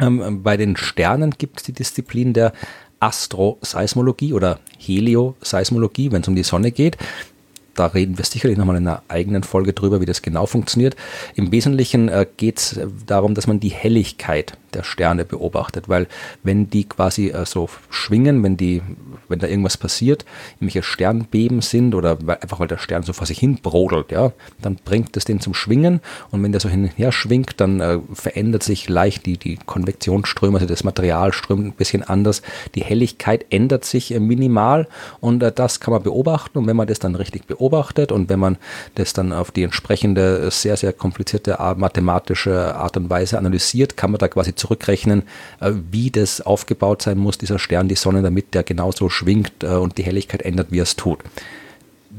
Ähm, bei den Sternen gibt es die Disziplin der Astroseismologie oder Helioseismologie, wenn es um die Sonne geht. Da reden wir sicherlich nochmal in einer eigenen Folge drüber, wie das genau funktioniert. Im Wesentlichen äh, geht es darum, dass man die Helligkeit der Sterne beobachtet, weil wenn die quasi äh, so schwingen, wenn die, wenn da irgendwas passiert, irgendwelche Sternbeben sind oder weil, einfach weil der Stern so vor sich hin brodelt, ja, dann bringt es den zum Schwingen. Und wenn der so hin und her schwingt, dann äh, verändert sich leicht die, die Konvektionsströme, also das Material strömt ein bisschen anders, die Helligkeit ändert sich äh, minimal. Und äh, das kann man beobachten. Und wenn man das dann richtig beobachtet und wenn man das dann auf die entsprechende sehr, sehr komplizierte mathematische Art und Weise analysiert, kann man da quasi zurückrechnen, äh, wie das aufgebaut sein muss, dieser Stern, die Sonne, damit der genauso schwingt äh, und die Helligkeit ändert, wie er es tut.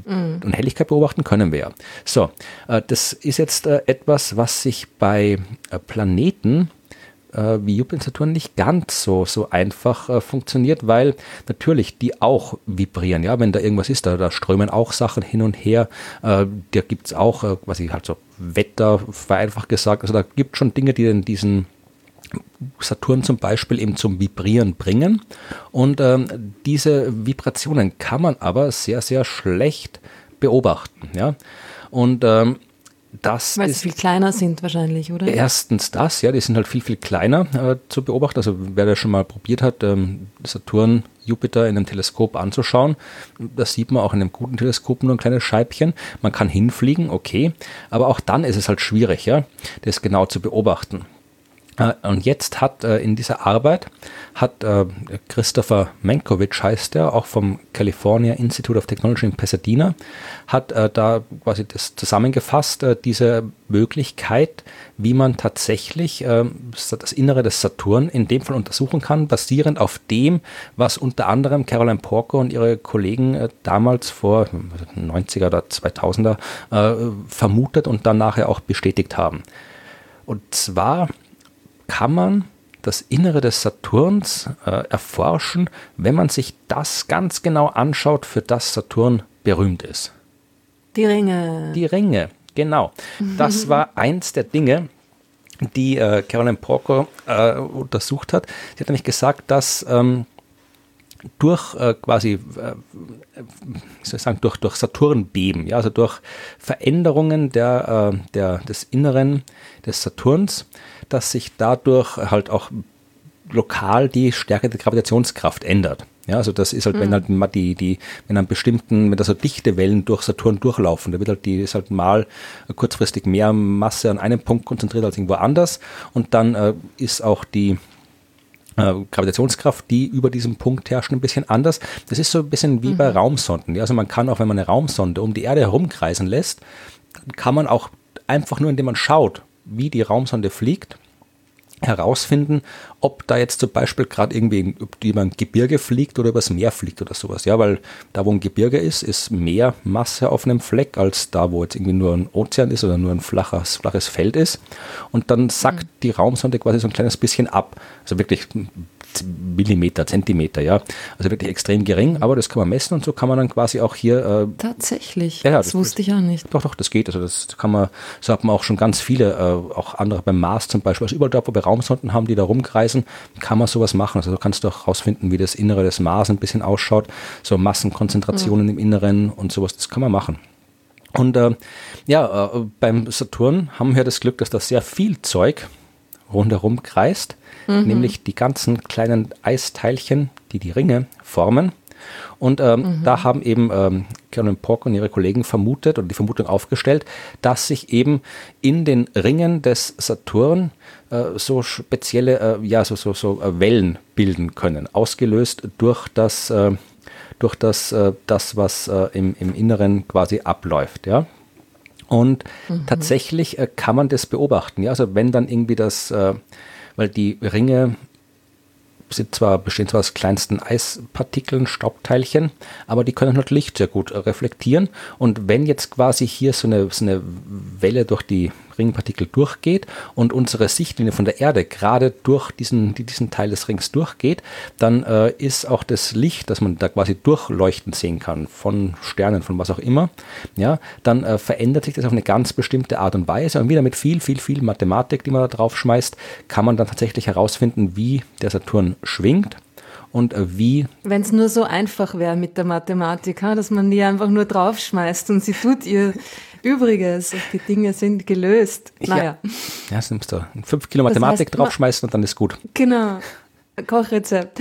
Mhm. Und Helligkeit beobachten können wir ja. So, äh, das ist jetzt etwas, was sich bei Planeten wie Jupiter und Saturn nicht ganz so, so einfach funktioniert, weil natürlich die auch vibrieren. Ja, wenn da irgendwas ist, da, da strömen auch Sachen hin und her. da gibt es auch, was ich halt so Wetter vereinfacht gesagt, also da gibt es schon Dinge, die in diesen Saturn zum Beispiel eben zum Vibrieren bringen. Und ähm, diese Vibrationen kann man aber sehr, sehr schlecht beobachten. Ja? Und ähm, das Weil sie viel kleiner sind wahrscheinlich, oder? Erstens das, ja, die sind halt viel, viel kleiner äh, zu beobachten. Also wer das schon mal probiert hat, ähm, Saturn, Jupiter in einem Teleskop anzuschauen, das sieht man auch in einem guten Teleskop nur ein kleines Scheibchen. Man kann hinfliegen, okay, aber auch dann ist es halt schwierig, ja, das genau zu beobachten. Äh, und jetzt hat äh, in dieser Arbeit hat äh, Christopher Menkovic heißt er, auch vom California Institute of Technology in Pasadena, hat da quasi das zusammengefasst, diese Möglichkeit, wie man tatsächlich das Innere des Saturn in dem Fall untersuchen kann, basierend auf dem, was unter anderem Caroline Porco und ihre Kollegen damals vor 90er oder 2000er vermutet und dann nachher auch bestätigt haben. Und zwar kann man das Innere des Saturns äh, erforschen, wenn man sich das ganz genau anschaut, für das Saturn berühmt ist. Die Ringe. Die Ringe, genau. Das war eins der Dinge, die äh, Caroline Porco äh, untersucht hat. Sie hat nämlich gesagt, dass ähm, durch äh, quasi, äh, wie soll ich sagen, durch, durch Saturnbeben, ja, also durch Veränderungen der, äh, der, des Inneren des Saturns, dass sich dadurch halt auch lokal die Stärke der Gravitationskraft ändert. Ja, also das ist halt, mhm. wenn halt die, die, wenn an bestimmten, wenn da so dichte Wellen durch Saturn durchlaufen, da wird halt die, ist halt mal kurzfristig mehr Masse an einem Punkt konzentriert als irgendwo anders und dann äh, ist auch die äh, Gravitationskraft, die über diesem Punkt herrscht, ein bisschen anders. Das ist so ein bisschen wie mhm. bei Raumsonden. Also man kann auch, wenn man eine Raumsonde um die Erde herumkreisen lässt, kann man auch einfach nur, indem man schaut, wie die Raumsonde fliegt, herausfinden, ob da jetzt zum Beispiel gerade irgendwie über ein Gebirge fliegt oder übers Meer fliegt oder sowas. Ja, weil da, wo ein Gebirge ist, ist mehr Masse auf einem Fleck, als da, wo jetzt irgendwie nur ein Ozean ist oder nur ein flaches, flaches Feld ist. Und dann sackt mhm. die Raumsonde quasi so ein kleines bisschen ab. Also wirklich Millimeter, Zentimeter, ja. Also wirklich extrem gering, aber das kann man messen und so kann man dann quasi auch hier. Äh, Tatsächlich. Ja, das, das, wusste ich auch nicht. Doch, doch, das geht. Also das kann man, so hat man auch schon ganz viele, äh, auch andere beim Mars zum Beispiel, also überall dort, wo wir Raumsonden haben, die da rumkreisen, kann man sowas machen. Also du kannst auch herausfinden, wie das Innere des Mars ein bisschen ausschaut, so Massenkonzentrationen mhm. im Inneren und sowas, das kann man machen. Und äh, ja, äh, beim Saturn haben wir das Glück, dass da sehr viel Zeug rundherum kreist, mhm. nämlich die ganzen kleinen Eisteilchen, die die Ringe formen. Und ähm, mhm. da haben eben ähm, Carolyn Pork und ihre Kollegen vermutet oder die Vermutung aufgestellt, dass sich eben in den Ringen des Saturn äh, so spezielle, äh, ja, so, so, so äh, Wellen bilden können, ausgelöst durch das, äh, durch das, äh, das was äh, im, im Inneren quasi abläuft, ja. Und mhm. tatsächlich kann man das beobachten, ja. Also wenn dann irgendwie das, weil die Ringe sind zwar, bestehen zwar aus kleinsten Eispartikeln, Staubteilchen, aber die können halt Licht sehr gut reflektieren. Und wenn jetzt quasi hier so eine, so eine Welle durch die Ringpartikel durchgeht und unsere Sichtlinie von der Erde gerade durch diesen, diesen Teil des Rings durchgeht, dann äh, ist auch das Licht, das man da quasi durchleuchten sehen kann, von Sternen, von was auch immer, ja, dann äh, verändert sich das auf eine ganz bestimmte Art und Weise. Und wieder mit viel, viel, viel Mathematik, die man da drauf schmeißt, kann man dann tatsächlich herausfinden, wie der Saturn schwingt und wie. Wenn es nur so einfach wäre mit der Mathematik, dass man die einfach nur draufschmeißt und sie tut ihr Übriges, die Dinge sind gelöst. Naja. Ja, ja das nimmst du. Fünf Kilo Mathematik das heißt, draufschmeißen und dann ist gut. Genau. Kochrezept.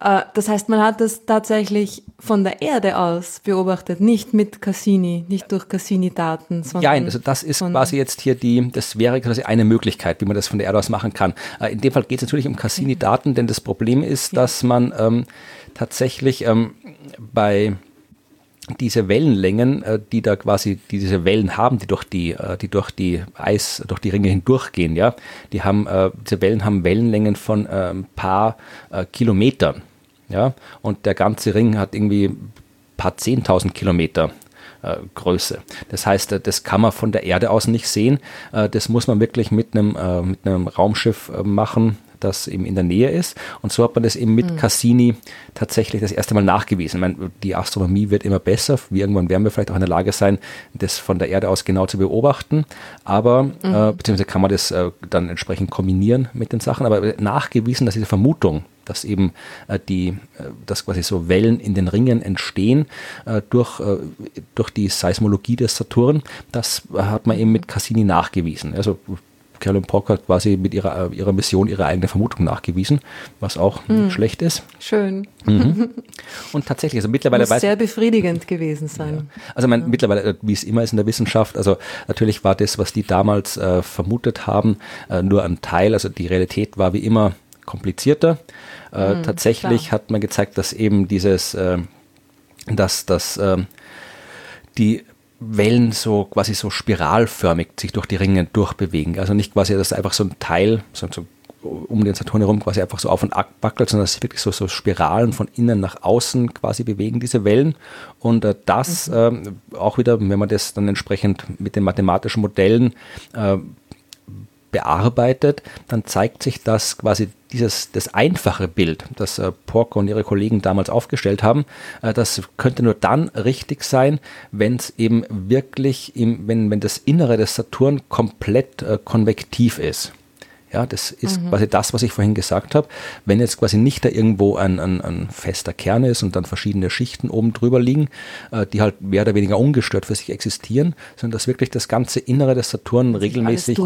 Äh, das heißt, man hat das tatsächlich von der Erde aus beobachtet, nicht mit Cassini, nicht durch Cassini-Daten. Ja, also das ist quasi jetzt hier die, das wäre quasi eine Möglichkeit, wie man das von der Erde aus machen kann. Äh, in dem Fall geht es natürlich um Cassini-Daten, denn das Problem ist, dass man ähm, tatsächlich ähm, bei diese Wellenlängen, äh, die da quasi die diese Wellen haben, die durch die, äh, die durch die Eis, durch die Ringe hindurchgehen, ja, die haben, äh, diese Wellen haben Wellenlängen von ein paar Kilometern, ja, und der ganze Ring hat irgendwie ein paar zehntausend Kilometer. Größe. Das heißt, das kann man von der Erde aus nicht sehen. Das muss man wirklich mit einem, mit einem Raumschiff machen, das eben in der Nähe ist. Und so hat man das eben mit mhm. Cassini tatsächlich das erste Mal nachgewiesen. Ich meine, die Astronomie wird immer besser. Irgendwann werden wir vielleicht auch in der Lage sein, das von der Erde aus genau zu beobachten. Aber, mhm. äh, beziehungsweise kann man das äh, dann entsprechend kombinieren mit den Sachen. Aber nachgewiesen, dass diese Vermutung, dass eben äh, die, äh, dass quasi so Wellen in den Ringen entstehen äh, durch, äh, durch die Seismologie des Saturn, das hat man eben mit Cassini nachgewiesen. Also Carolyn Pock hat quasi mit ihrer, ihrer Mission ihre eigene Vermutung nachgewiesen, was auch mhm. nicht schlecht ist. Schön. Mhm. Und tatsächlich, also mittlerweile Muss weiß sehr befriedigend gewesen sein. Ja. Also mein, ja. mittlerweile, äh, wie es immer ist in der Wissenschaft, also natürlich war das, was die damals äh, vermutet haben, äh, nur ein Teil. Also die Realität war wie immer komplizierter. Äh, mhm, tatsächlich klar. hat man gezeigt, dass eben dieses, äh, dass das ähm, die Wellen so quasi so spiralförmig sich durch die Ringe durchbewegen. Also nicht quasi, dass einfach so ein Teil so, so um den Saturn herum quasi einfach so auf und ab wackelt, sondern dass sich wirklich so, so Spiralen von innen nach außen quasi bewegen, diese Wellen. Und äh, das mhm. äh, auch wieder, wenn man das dann entsprechend mit den mathematischen Modellen äh, bearbeitet, dann zeigt sich, dass quasi dieses, das einfache Bild, das äh, Porco und ihre Kollegen damals aufgestellt haben, äh, das könnte nur dann richtig sein, wenn es eben wirklich, im, wenn, wenn das Innere des Saturn komplett äh, konvektiv ist. Ja, das ist mhm. quasi das, was ich vorhin gesagt habe. Wenn jetzt quasi nicht da irgendwo ein, ein, ein, fester Kern ist und dann verschiedene Schichten oben drüber liegen, äh, die halt mehr oder weniger ungestört für sich existieren, sondern dass wirklich das ganze Innere des Saturn regelmäßig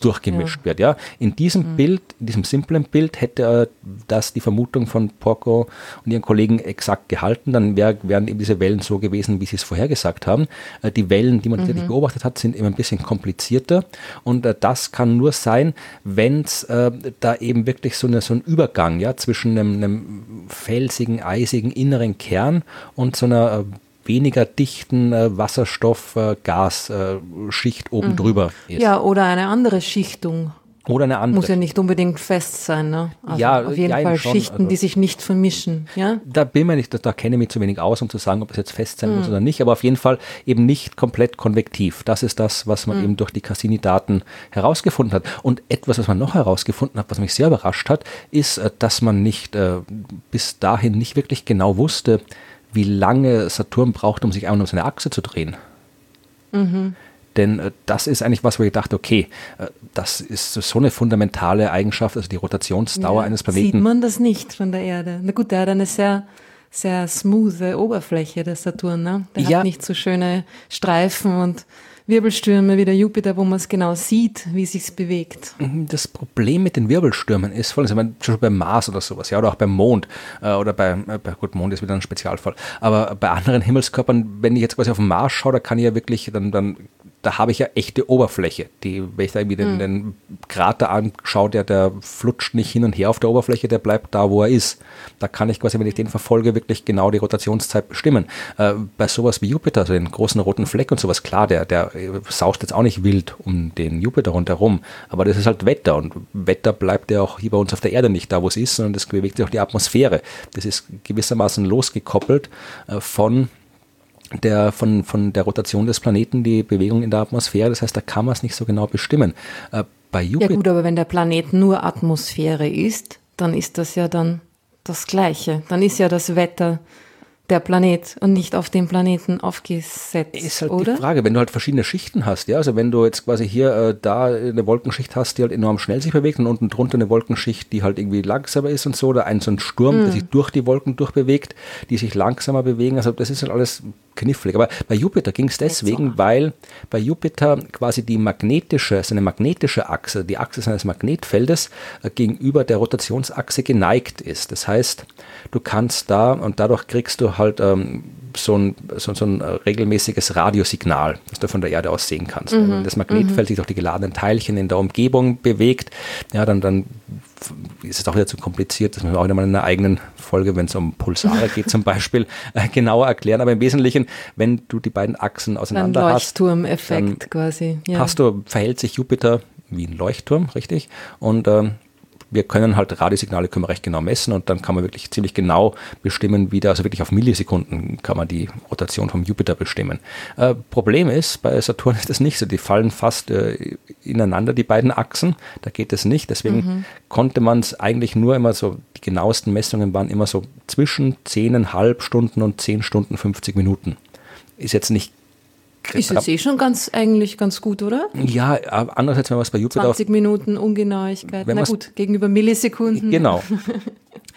durchgemischt ja. wird. Ja, in diesem mhm. Bild, in diesem simplen Bild hätte äh, das die Vermutung von Porco und ihren Kollegen exakt gehalten, dann wär, wären eben diese Wellen so gewesen, wie sie es vorhergesagt haben. Äh, die Wellen, die man mhm. beobachtet hat, sind immer ein bisschen komplizierter und äh, das kann nur sein, wenn es äh, da eben wirklich so, eine, so ein Übergang ja, zwischen einem, einem felsigen, eisigen inneren Kern und so einer äh, weniger dichten äh, Wasserstoff-Gas-Schicht äh, oben mhm. drüber ist. Ja, oder eine andere Schichtung. Oder eine andere. Muss ja nicht unbedingt fest sein, ne? Also ja, auf jeden ja, Fall schon, Schichten, also, die sich nicht vermischen, ja? Da bin mir nicht, da, da kenne ich mich zu wenig aus, um zu sagen, ob es jetzt fest sein mhm. muss oder nicht, aber auf jeden Fall eben nicht komplett konvektiv. Das ist das, was man mhm. eben durch die Cassini-Daten herausgefunden hat. Und etwas, was man noch herausgefunden hat, was mich sehr überrascht hat, ist, äh, dass man nicht äh, bis dahin nicht wirklich genau wusste, wie lange Saturn braucht, um sich einmal um seine Achse zu drehen. Mhm Denn äh, das ist eigentlich was, wo ich dachte, okay, äh, das ist so eine fundamentale Eigenschaft, also die Rotationsdauer Ja, eines Planeten. Sieht man das nicht von der Erde. Na gut, der hat eine sehr, sehr smooth Oberfläche, der Saturn. Ne? Der Ja. hat nicht so schöne Streifen und Wirbelstürme wie der Jupiter, wo man es genau sieht, wie sich's bewegt. Das Problem mit den Wirbelstürmen ist, vor allem ich meine, schon beim Mars oder sowas, ja, oder auch beim Mond, äh, oder bei, äh, gut, Mond ist wieder ein Spezialfall, aber bei anderen Himmelskörpern, wenn ich jetzt quasi auf den Mars schaue, da kann ich ja wirklich, dann, dann da habe ich ja echte Oberfläche. Die, wenn ich da irgendwie den, den Krater anschaue, der, der flutscht nicht hin und her auf der Oberfläche, der bleibt da, wo er ist. Da kann ich quasi, wenn ich den verfolge, wirklich genau die Rotationszeit bestimmen. Äh, bei sowas wie Jupiter, also den großen roten Fleck und sowas, klar, der, der äh, saust jetzt auch nicht wild um den Jupiter rundherum, aber das ist halt Wetter und Wetter bleibt ja auch hier bei uns auf der Erde nicht da, wo es ist, sondern das bewegt sich auch die Atmosphäre. Das ist gewissermaßen losgekoppelt äh, von der, von, von der Rotation des Planeten, die Bewegung in der Atmosphäre. Das heißt, da kann man es nicht so genau bestimmen. Äh, bei Ja Jupiter, gut, aber wenn der Planet nur Atmosphäre ist, dann ist das ja dann das Gleiche. Dann ist ja das Wetter der Planet und nicht auf dem Planeten aufgesetzt, ist halt oder? die Frage, wenn du halt verschiedene Schichten hast, ja, also wenn du jetzt quasi hier äh, da eine Wolkenschicht hast, die halt enorm schnell sich bewegt und unten drunter eine Wolkenschicht, die halt irgendwie langsamer ist und so, oder ein so ein Sturm, Hm. der sich durch die Wolken durchbewegt, die sich langsamer bewegen, also das ist halt alles knifflig. Aber bei Jupiter ging es deswegen, weil bei Jupiter quasi die magnetische, seine magnetische Achse, die Achse seines Magnetfeldes äh, gegenüber der Rotationsachse geneigt ist. Das heißt, du kannst da und dadurch kriegst du halt ähm, so ein, so, so ein regelmäßiges Radiosignal, das du von der Erde aus sehen kannst. Wenn das Magnetfeld sich durch die geladenen Teilchen in der Umgebung bewegt, ja, dann, dann ist es auch wieder zu kompliziert. Das müssen wir auch wieder mal in einer eigenen Folge, wenn es um Pulsare geht zum Beispiel, äh, genauer erklären. Aber im Wesentlichen, wenn du die beiden Achsen Ein auseinander hast, Leuchtturmeffekt quasi. Ja. hast du, verhält sich Jupiter wie ein Leuchtturm, richtig? Und ähm, wir können halt Radiosignale können wir recht genau messen und dann kann man wirklich ziemlich genau bestimmen, wie da, also wirklich auf Millisekunden kann man die Rotation vom Jupiter bestimmen. Äh, Problem ist, bei Saturn ist das nicht so, die fallen fast äh, ineinander, die beiden Achsen, da geht es nicht, deswegen konnte man es eigentlich nur immer so, die genauesten Messungen waren immer so zwischen 10,5 Stunden und 10 Stunden 50 Minuten. Ist jetzt nicht ist jetzt eh schon ganz, eigentlich ganz gut, oder? ja, andererseits, wenn man es bei Jupiter auf 20 Minuten Ungenauigkeit. Na gut, gegenüber Millisekunden. Genau.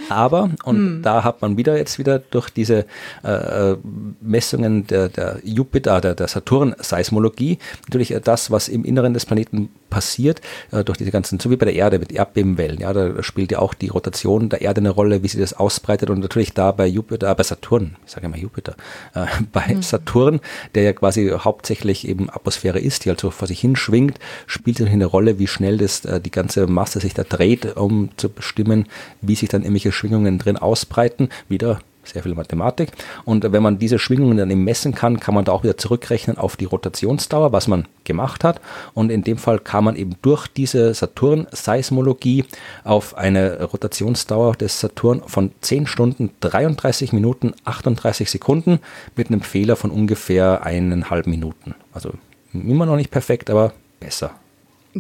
Aber, und da hat man wieder jetzt wieder durch diese äh, äh, Messungen der, der Jupiter, der, der Saturn-Seismologie, natürlich äh, das, was im Inneren des Planeten passiert, äh, durch diese ganzen, so wie bei der Erde mit Erdbebenwellen, ja, da spielt ja auch die Rotation der Erde eine Rolle, wie sie das ausbreitet und natürlich da bei Jupiter, äh, bei Saturn, ich sage immer Jupiter, äh, bei Saturn, der ja quasi hauptsächlich eben Atmosphäre ist, die halt so vor sich hinschwingt, spielt natürlich eine Rolle, wie schnell das, äh, die ganze Masse sich da dreht, um zu bestimmen, wie sich dann irgendwelche Schwingungen drin ausbreiten. Wieder sehr viel Mathematik. Und wenn man diese Schwingungen dann eben messen kann, kann man da auch wieder zurückrechnen auf die Rotationsdauer, was man gemacht hat. Und in dem Fall kam man eben durch diese Saturn-Seismologie auf eine Rotationsdauer des Saturn von 10 Stunden, 33 Minuten, 38 Sekunden mit einem Fehler von ungefähr eineinhalb Minuten. Also immer noch nicht perfekt, aber besser.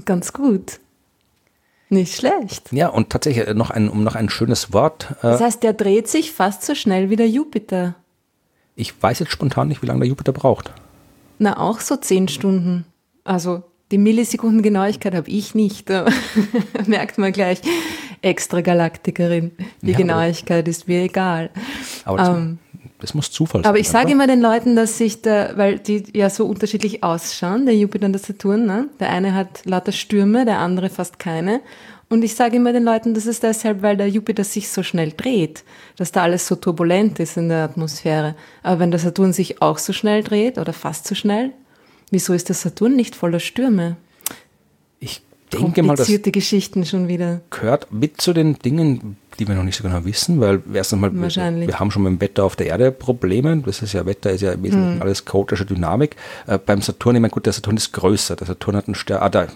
Ganz gut. Nicht schlecht. Ja, und tatsächlich äh, noch ein, um noch ein schönes Wort. Äh, Das heißt, der dreht sich fast so schnell wie der Jupiter. ich weiß jetzt spontan nicht, wie lange der Jupiter braucht. Na, auch so zehn Stunden. Also die Millisekundengenauigkeit habe ich nicht. Merkt man gleich. Extragalaktikerin. Die Ja, Genauigkeit ist mir egal. Aber das, Ähm, das muss Zufall Aber ich sein, sage oder? immer den Leuten, dass sich der, weil die ja so unterschiedlich ausschauen, der Jupiter und der Saturn, ne? Der eine hat lauter Stürme, der andere fast keine. Und ich sage immer den Leuten, das ist deshalb, weil der Jupiter sich so schnell dreht, dass da alles so turbulent ist in der Atmosphäre. Aber wenn der Saturn sich auch so schnell dreht oder fast so schnell, wieso ist der Saturn nicht voller Stürme? Ich denke mal, das Geschichten schon wieder. gehört mit zu den Dingen, die wir noch nicht so genau wissen, weil erstens mal, wir, wir haben schon mit dem Wetter auf der Erde Probleme. Das ist ja, Wetter ist ja im Wesentlichen Hm. alles chaotische Dynamik. Äh, beim Saturn, ich meine, gut, der Saturn ist größer. Der Saturn hat ein stärker, ah, da,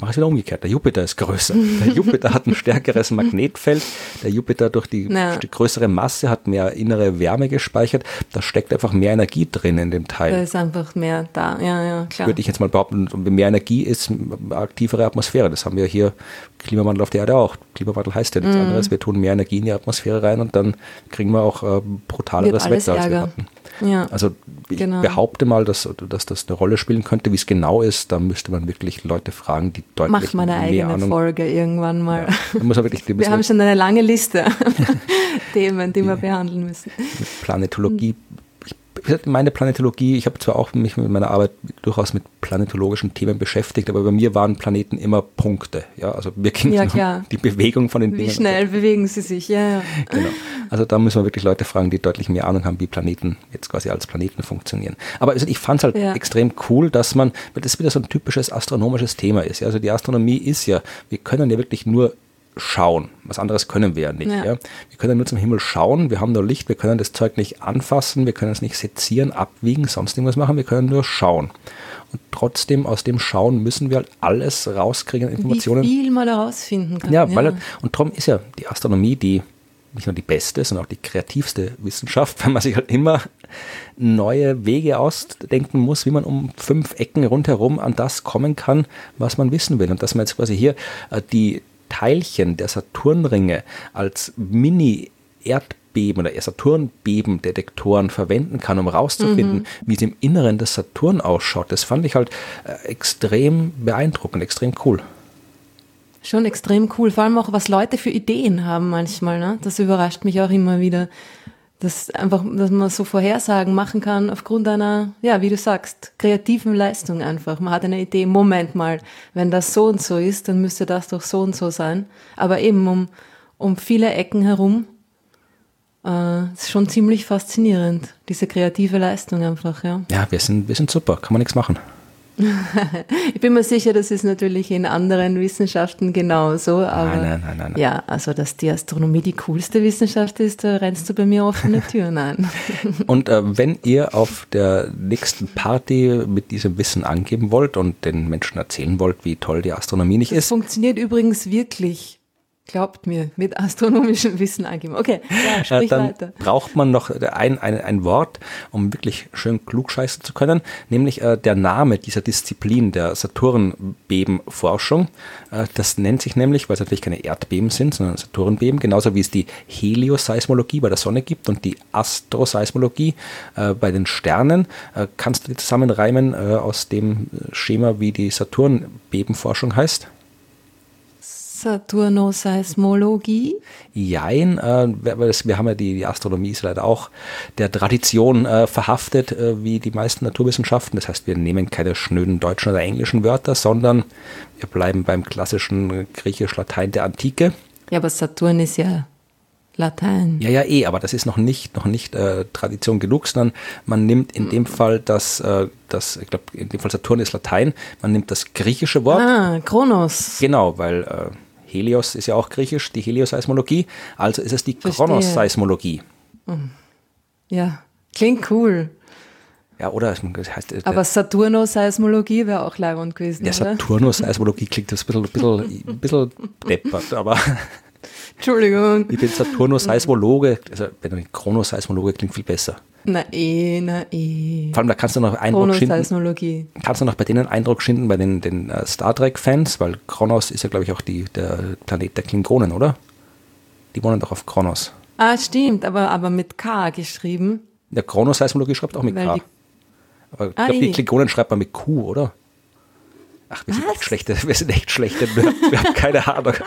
mache ich wieder umgekehrt. Der Jupiter ist größer. Der Jupiter hat ein stärkeres Magnetfeld. Der Jupiter durch die Ja. größere Masse hat mehr innere Wärme gespeichert. Da steckt einfach mehr Energie drin in dem Teil. Da ist einfach mehr da. Ja, ja, klar. würde ich jetzt mal behaupten, mehr Energie ist aktivere Atmosphäre. Das haben wir hier Klimawandel auf der Erde auch. Klimawandel heißt ja Mhm. nichts anderes. Wir tun mehr Energie in die Atmosphäre rein und dann kriegen wir auch äh, brutaleres Wetter, als wir hatten. Ja, also ich genau. behaupte mal, dass, dass das eine Rolle spielen könnte. Wie es genau ist, da müsste man wirklich Leute fragen, die deutlich Mach mal eine mehr eigene Ahnung Folge irgendwann mal. Da muss man wirklich Wir haben schon eine lange Liste Themen, die wir behandeln müssen. Planetologie. Meine Planetologie, ich habe zwar auch mich mit meiner Arbeit durchaus mit planetologischen Themen beschäftigt, aber bei mir waren Planeten immer Punkte. Ja, also mir ging Ja, um die Bewegung von den Wie Dingen. schnell bewegen sie sich? Ja, ja. Genau. Also da müssen wir wirklich Leute fragen, die deutlich mehr Ahnung haben, wie Planeten jetzt quasi als Planeten funktionieren. Aber also ich fand es halt Ja. extrem cool, dass man, weil das wieder so ein typisches astronomisches Thema ist. Ja? Also die Astronomie ist ja, wir können ja wirklich nur schauen. Was anderes können wir ja nicht. Ja. Ja. Wir können nur zum Himmel schauen, wir haben nur Licht, wir können das Zeug nicht anfassen, wir können es nicht sezieren, abwiegen, sonst irgendwas machen, wir können nur schauen. Und trotzdem aus dem Schauen müssen wir halt alles rauskriegen an Wie Informationen. viel man herausfinden kann. Ja, weil halt, und darum ist ja die Astronomie die nicht nur die beste, sondern auch die kreativste Wissenschaft, weil man sich halt immer neue Wege ausdenken muss, wie man um fünf Ecken rundherum an das kommen kann, was man wissen will. Und dass man jetzt quasi hier äh, die Teilchen der Saturnringe als Mini-Erdbeben oder Saturnbebendetektoren verwenden kann, um rauszufinden, wie es im Inneren des Saturn ausschaut, das fand ich halt äh, extrem beeindruckend, extrem cool. Schon extrem cool. Vor allem auch, was Leute für Ideen haben manchmal. Ne? Das überrascht mich auch immer wieder. Dass einfach, dass man so Vorhersagen machen kann aufgrund einer, ja, wie du sagst, kreativen Leistung einfach. Man hat eine Idee, Moment mal, wenn das so und so ist, dann müsste das doch so und so sein. Aber eben um, um viele Ecken herum, äh, ist schon ziemlich faszinierend, diese kreative Leistung einfach, ja. Ja, wir sind, wir sind super, kann man nichts machen. Ich bin mir sicher, das ist natürlich in anderen Wissenschaften genauso, aber Nein, nein, nein, nein, nein. ja, also dass die Astronomie die coolste Wissenschaft ist, da rennst du bei mir offene Türen ein. Und äh, wenn ihr auf der nächsten Party mit diesem Wissen angeben wollt und den Menschen erzählen wollt, wie toll die Astronomie nicht Das ist, funktioniert übrigens wirklich, glaubt mir, mit astronomischem Wissen angeben. Okay, ja, äh, sprich dann weiter. braucht man noch ein, ein, ein Wort, um wirklich schön klugscheißen zu können, nämlich äh, der Name dieser Disziplin der Saturnbebenforschung. Äh, das nennt sich nämlich, weil es natürlich keine Erdbeben sind, sondern Saturnbeben, genauso wie es die Helioseismologie bei der Sonne gibt und die Astroseismologie äh, bei den Sternen. Äh, kannst du die zusammenreimen äh, aus dem Schema, wie die Saturnbebenforschung heißt? Saturnoseismologie. Jein, äh, wir haben ja die, die Astronomie ist leider auch der Tradition äh, verhaftet, äh, wie die meisten Naturwissenschaften. Das heißt, wir nehmen keine schnöden deutschen oder englischen Wörter, sondern wir bleiben beim klassischen Griechisch-Latein der Antike. Ja, aber Saturn ist ja Latein. Ja, ja, eh, aber das ist noch nicht, noch nicht äh, Tradition genug, sondern man nimmt in dem Fall das, äh, das ich glaube, in dem Fall Saturn ist Latein, man nimmt das griechische Wort. Ah, Kronos. Genau, weil äh, Helios ist ja auch griechisch, die Helioseismologie, also ist es die. Chronoseismologie. Ja, klingt cool. Ja, oder das heißt, äh, Aber Saturnoseismologie wäre auch leibend gewesen, der oder? Saturnus-Seismologie klingt das ein bisschen, ein bisschen, ein bisschen deppert, aber Entschuldigung. ich bin Saturnus-Seismologe, also Chronoseismologe klingt viel besser. Na eh, na eh. Vor allem, da kannst du noch Eindruck schinden, kannst du noch bei denen Eindruck schinden, bei den, den äh, Star Trek-Fans, weil Kronos ist ja, glaube ich, auch die, der Planet der Klingonen, oder? Die wohnen doch auf Kronos. Ah, stimmt, aber, aber mit K geschrieben. Der Chronoseismologie schreibt auch mit Weil K. die- Aber ich Ah, glaube, die eh. Klingonen schreibt man mit Q, oder? Ach, wir sind echt schlechte, wir sind echt schlechte, wir, wir haben keine Ahnung.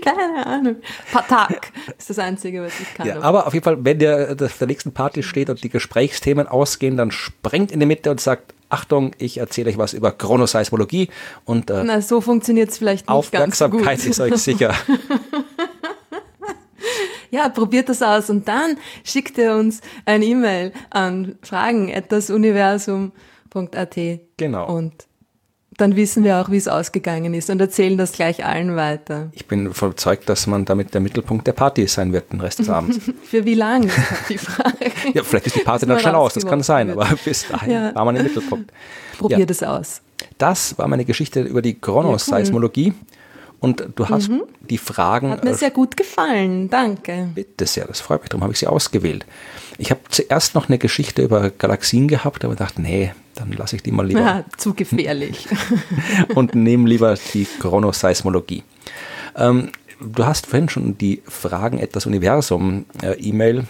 Keine Ahnung. Patak ist das Einzige, was ich kann. Ja, aber auf jeden Fall, wenn der auf der nächsten Party steht und die Gesprächsthemen ausgehen, dann springt in die Mitte und sagt, Achtung, ich erzähle euch was über Chronoseismologie und äh, Na, so funktioniert es vielleicht nicht ganz so gut. Aufmerksamkeit ist euch sicher. Ja, probiert das aus und dann schickt ihr uns ein E-Mail an fragen@dasuniversum.at. Genau. Und dann wissen wir auch, wie es ausgegangen ist und erzählen das gleich allen weiter. Ich bin überzeugt, dass man damit der Mittelpunkt der Party sein wird den Rest des Abends. Für wie lange halt die Frage. Ja, vielleicht ist die Party dann schnell aus, das kann sein, rausgeworfen aber bis dahin Ja. war man im Mittelpunkt. Probiert es aus. Das war meine Geschichte über die Chronoseismologie. Und du hast die Fragen. Mhm. Hat mir äh, sehr gut gefallen. Danke. Bitte sehr, das freut mich, darum habe ich sie ausgewählt. Ich habe zuerst noch eine Geschichte über Galaxien gehabt, aber dachte, nee, dann lasse ich die mal lieber Ja, zu gefährlich. und nehme lieber die Chronoseismologie. Ähm, du hast vorhin schon die Fragen etwas Universum äh, E-Mail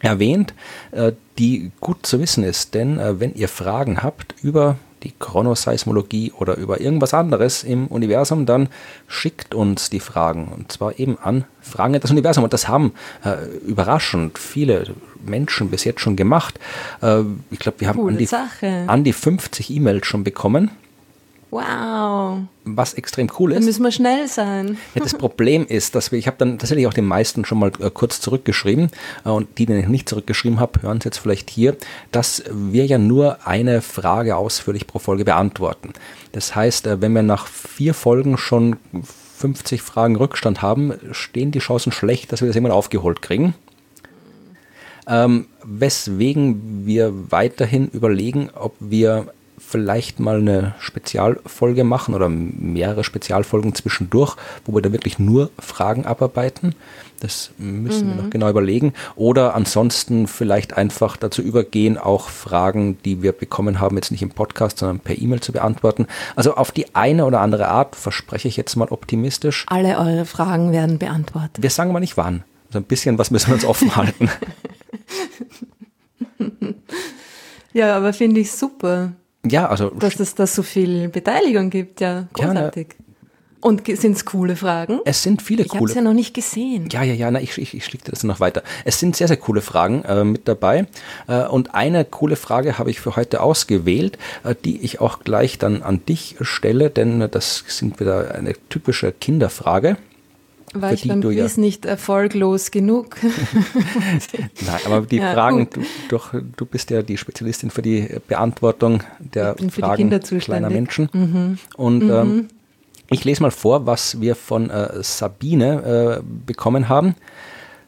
erwähnt, äh, die gut zu wissen ist. Denn äh, wenn ihr Fragen habt über die Chronoseismologie oder über irgendwas anderes im Universum, dann schickt uns die Fragen. Und zwar eben an Fragen das Universum. Und das haben äh, überraschend viele Menschen bis jetzt schon gemacht. Äh, ich glaube, wir haben an die, an die 50 E-Mails schon bekommen. Wow. Was extrem cool ist. Da müssen wir schnell sein. Ja, das Problem ist, dass wir, ich habe dann tatsächlich auch den meisten schon mal äh, kurz zurückgeschrieben äh, und die, die ich nicht zurückgeschrieben habe, hören es jetzt vielleicht hier, dass wir ja nur eine Frage ausführlich pro Folge beantworten. Das heißt, äh, wenn wir nach vier Folgen schon 50 Fragen Rückstand haben, stehen die Chancen schlecht, dass wir das irgendwann aufgeholt kriegen. Ähm, weswegen wir weiterhin überlegen, ob wir vielleicht mal eine Spezialfolge machen oder mehrere Spezialfolgen zwischendurch, wo wir da wirklich nur Fragen abarbeiten. Das müssen mhm. wir noch genau überlegen. Oder ansonsten vielleicht einfach dazu übergehen, auch Fragen, die wir bekommen haben, jetzt nicht im Podcast, sondern per E-Mail zu beantworten. Also auf die eine oder andere Art verspreche ich jetzt mal optimistisch. Alle eure Fragen werden beantwortet. Wir sagen mal nicht wann. Also ein bisschen was müssen wir uns offen halten. ja, aber finde ich super. Ja, also. Dass es da so viel Beteiligung gibt, ja, großartig. Ja, und sind es coole Fragen? Es sind viele ich coole. Ich habe es ja noch nicht gesehen. Ja, ja, ja, na, ich, ich, ich schicke das noch weiter. Es sind sehr, sehr coole Fragen äh, mit dabei. Äh, und eine coole Frage habe ich für heute ausgewählt, äh, die ich auch gleich dann an dich stelle, denn das sind wieder eine typische Kinderfrage. War ich beim Quiz ja nicht erfolglos genug? Nein, aber die ja, Fragen, du, doch, du bist ja die Spezialistin für die Beantwortung der Fragen kleiner Menschen. Mhm. Und mhm. Ähm, ich lese mal vor, was wir von äh, Sabine äh, bekommen haben.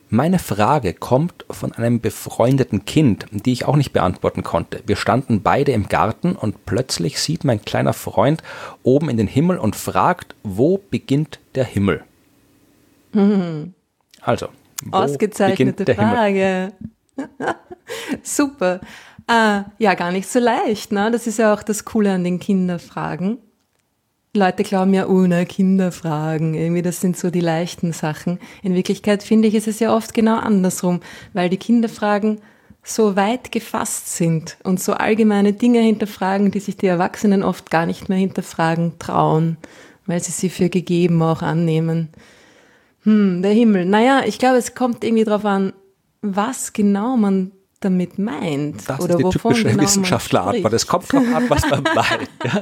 Meine Frage kommt von einem befreundeten Kind, die ich auch nicht beantworten konnte. Wir standen beide im Garten und plötzlich sieht mein kleiner Freund oben in den Himmel und fragt, wo beginnt der Himmel? Also. Ausgezeichnete Frage. Super. Äh, ja, gar nicht so leicht. Ne? Das ist ja auch das Coole an den Kinderfragen. Leute glauben ja, oh, na, Kinderfragen, irgendwie, das sind so die leichten Sachen. In Wirklichkeit finde ich, ist es ja oft genau andersrum, weil die Kinderfragen so weit gefasst sind und so allgemeine Dinge hinterfragen, die sich die Erwachsenen oft gar nicht mehr hinterfragen trauen, weil sie sie für gegeben auch annehmen. Hm, der Himmel. Naja, ich glaube, es kommt irgendwie darauf an, was genau man damit meint. Das oder ist die typische genau Wissenschaftlerantwort. Es kommt darauf an, was man meint. Ja.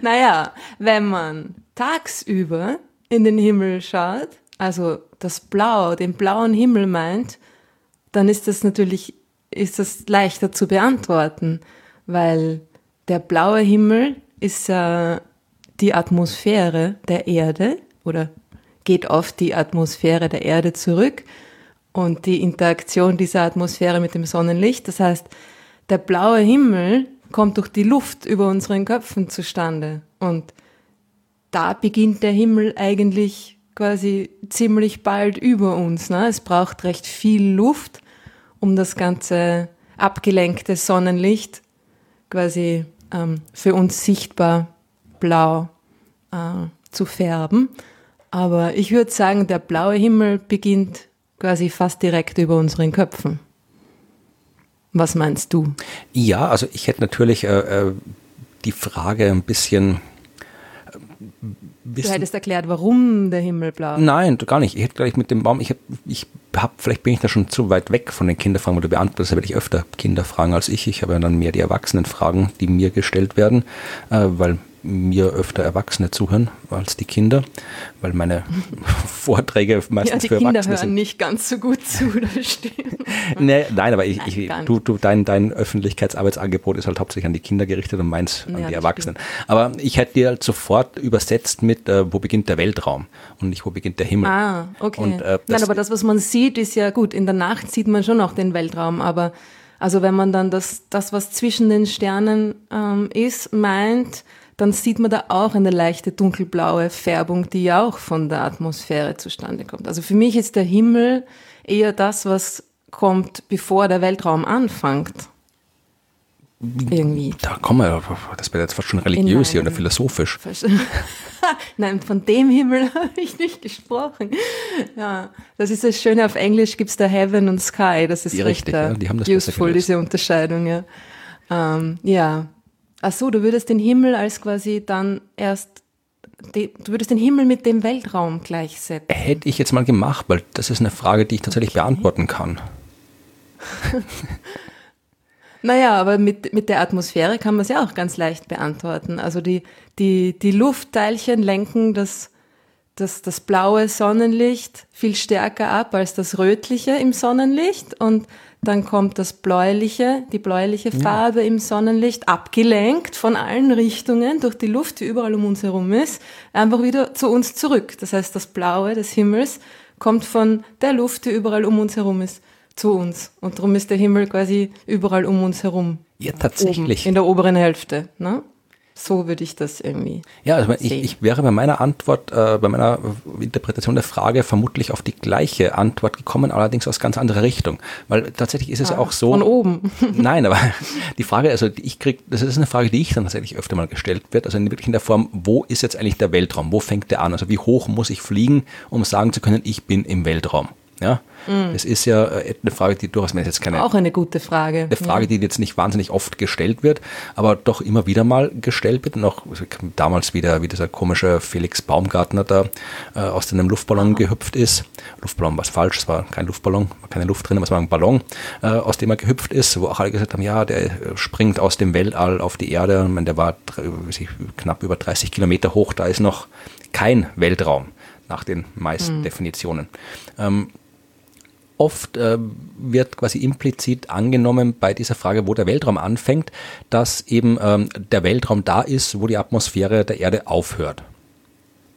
Naja, wenn man tagsüber in den Himmel schaut, also das Blau, den blauen Himmel meint, dann ist das natürlich, ist das leichter zu beantworten, weil der blaue Himmel ist ja die Atmosphäre der Erde oder geht auf die Atmosphäre der Erde zurück und die Interaktion dieser Atmosphäre mit dem Sonnenlicht. Das heißt, der blaue Himmel kommt durch die Luft über unseren Köpfen zustande. Und da beginnt der Himmel eigentlich quasi ziemlich bald über uns. Ne? Es braucht recht viel Luft, um das ganze abgelenkte Sonnenlicht quasi ähm, für uns sichtbar blau äh, zu färben. Aber ich würde sagen, der blaue Himmel beginnt quasi fast direkt über unseren Köpfen. Was meinst du? Ja, also ich hätte natürlich äh, äh die Frage ein bisschen Wissen. Du hättest erklärt, warum der Himmel blau ist. Nein, gar nicht. Ich hätte gleich mit dem Baum, ich habe, ich hab, vielleicht bin ich da schon zu weit weg von den Kinderfragen, wo du beantwortest ja wirklich öfter Kinderfragen als ich. Ich habe ja dann mehr die Erwachsenenfragen, die mir gestellt werden, äh, weil mir öfter Erwachsene zuhören als die Kinder, weil meine Vorträge meistens ja, für Erwachsene Kinder hören nicht ganz so gut zu, das stimmt. Nee, nein, aber ich, ich, du, du, dein, dein Öffentlichkeitsangebot ist halt hauptsächlich an die Kinder gerichtet und meins an ja, die Erwachsenen. Stimmt. Aber ich hätte dir halt sofort übersetzt mit, äh, wo beginnt der Weltraum und nicht, wo beginnt der Himmel. Ah, okay. Und, äh, nein, aber das, was man sieht, ist ja gut. In der Nacht sieht man schon auch den Weltraum, aber also wenn man dann das, das was zwischen den Sternen ähm, ist, meint, dann sieht man da auch eine leichte dunkelblaue Färbung, die ja auch von der Atmosphäre zustande kommt. Also für mich ist der Himmel eher das, was kommt, bevor der Weltraum anfängt. irgendwie. Da kommen wir, das wäre jetzt fast schon religiös hier oder philosophisch. Nein, von dem Himmel habe ich nicht gesprochen. Ja, das ist das Schöne, auf Englisch gibt es da Heaven und Sky, das ist Die richtig, äh, ja, die haben das useful, diese Unterscheidung, ja. Ähm, ja. Ach so, du würdest den Himmel als quasi dann erst, du würdest den Himmel mit dem Weltraum gleichsetzen. Hätte ich jetzt mal gemacht, weil das ist eine Frage, die ich tatsächlich beantworten kann. Naja, aber mit, mit der Atmosphäre kann man es ja auch ganz leicht beantworten. Also die, die, die Luftteilchen lenken das, das, das blaue Sonnenlicht viel stärker ab als das rötliche im Sonnenlicht und dann kommt das bläuliche, die bläuliche Farbe im Sonnenlicht, abgelenkt von allen Richtungen durch die Luft, die überall um uns herum ist, einfach wieder zu uns zurück. Das heißt, das Blaue des Himmels kommt von der Luft, die überall um uns herum ist, zu uns. Und darum ist der Himmel quasi überall um uns herum. Ja, Oben, tatsächlich. in der oberen Hälfte. Ne? So würde ich das irgendwie. Ja, also ich, ich wäre bei meiner Antwort, äh, bei meiner Interpretation der Frage vermutlich auf die gleiche Antwort gekommen, allerdings aus ganz anderer Richtung. Weil tatsächlich ist es ja auch so. Von oben. Nein, aber die Frage, also ich krieg, das ist eine Frage, die ich dann tatsächlich öfter mal gestellt wird, also in, wirklich in der Form, wo ist jetzt eigentlich der Weltraum? Wo fängt der an? Also wie hoch muss ich fliegen, um sagen zu können, ich bin im Weltraum? Ja, das ist ja äh, eine Frage, die durchaus, jetzt keine Auch eine gute Frage. eine Frage, die jetzt nicht wahnsinnig oft gestellt wird, aber doch immer wieder mal gestellt wird. Und auch damals wieder, wie dieser komische Felix Baumgartner da äh, aus einem Luftballon gehüpft ist. Luftballon war falsch, es war kein Luftballon, war keine Luft drin, aber es war ein Ballon, äh, aus dem er gehüpft ist, wo auch alle gesagt haben, ja, der äh, springt aus dem Weltall auf die Erde. Ich meine, der war ich, knapp über 30 Kilometer hoch, da ist noch kein Weltraum nach den meisten Definitionen. Ähm, Oft äh, wird quasi implizit angenommen bei dieser Frage, wo der Weltraum anfängt, dass eben ähm, der Weltraum da ist, wo die Atmosphäre der Erde aufhört.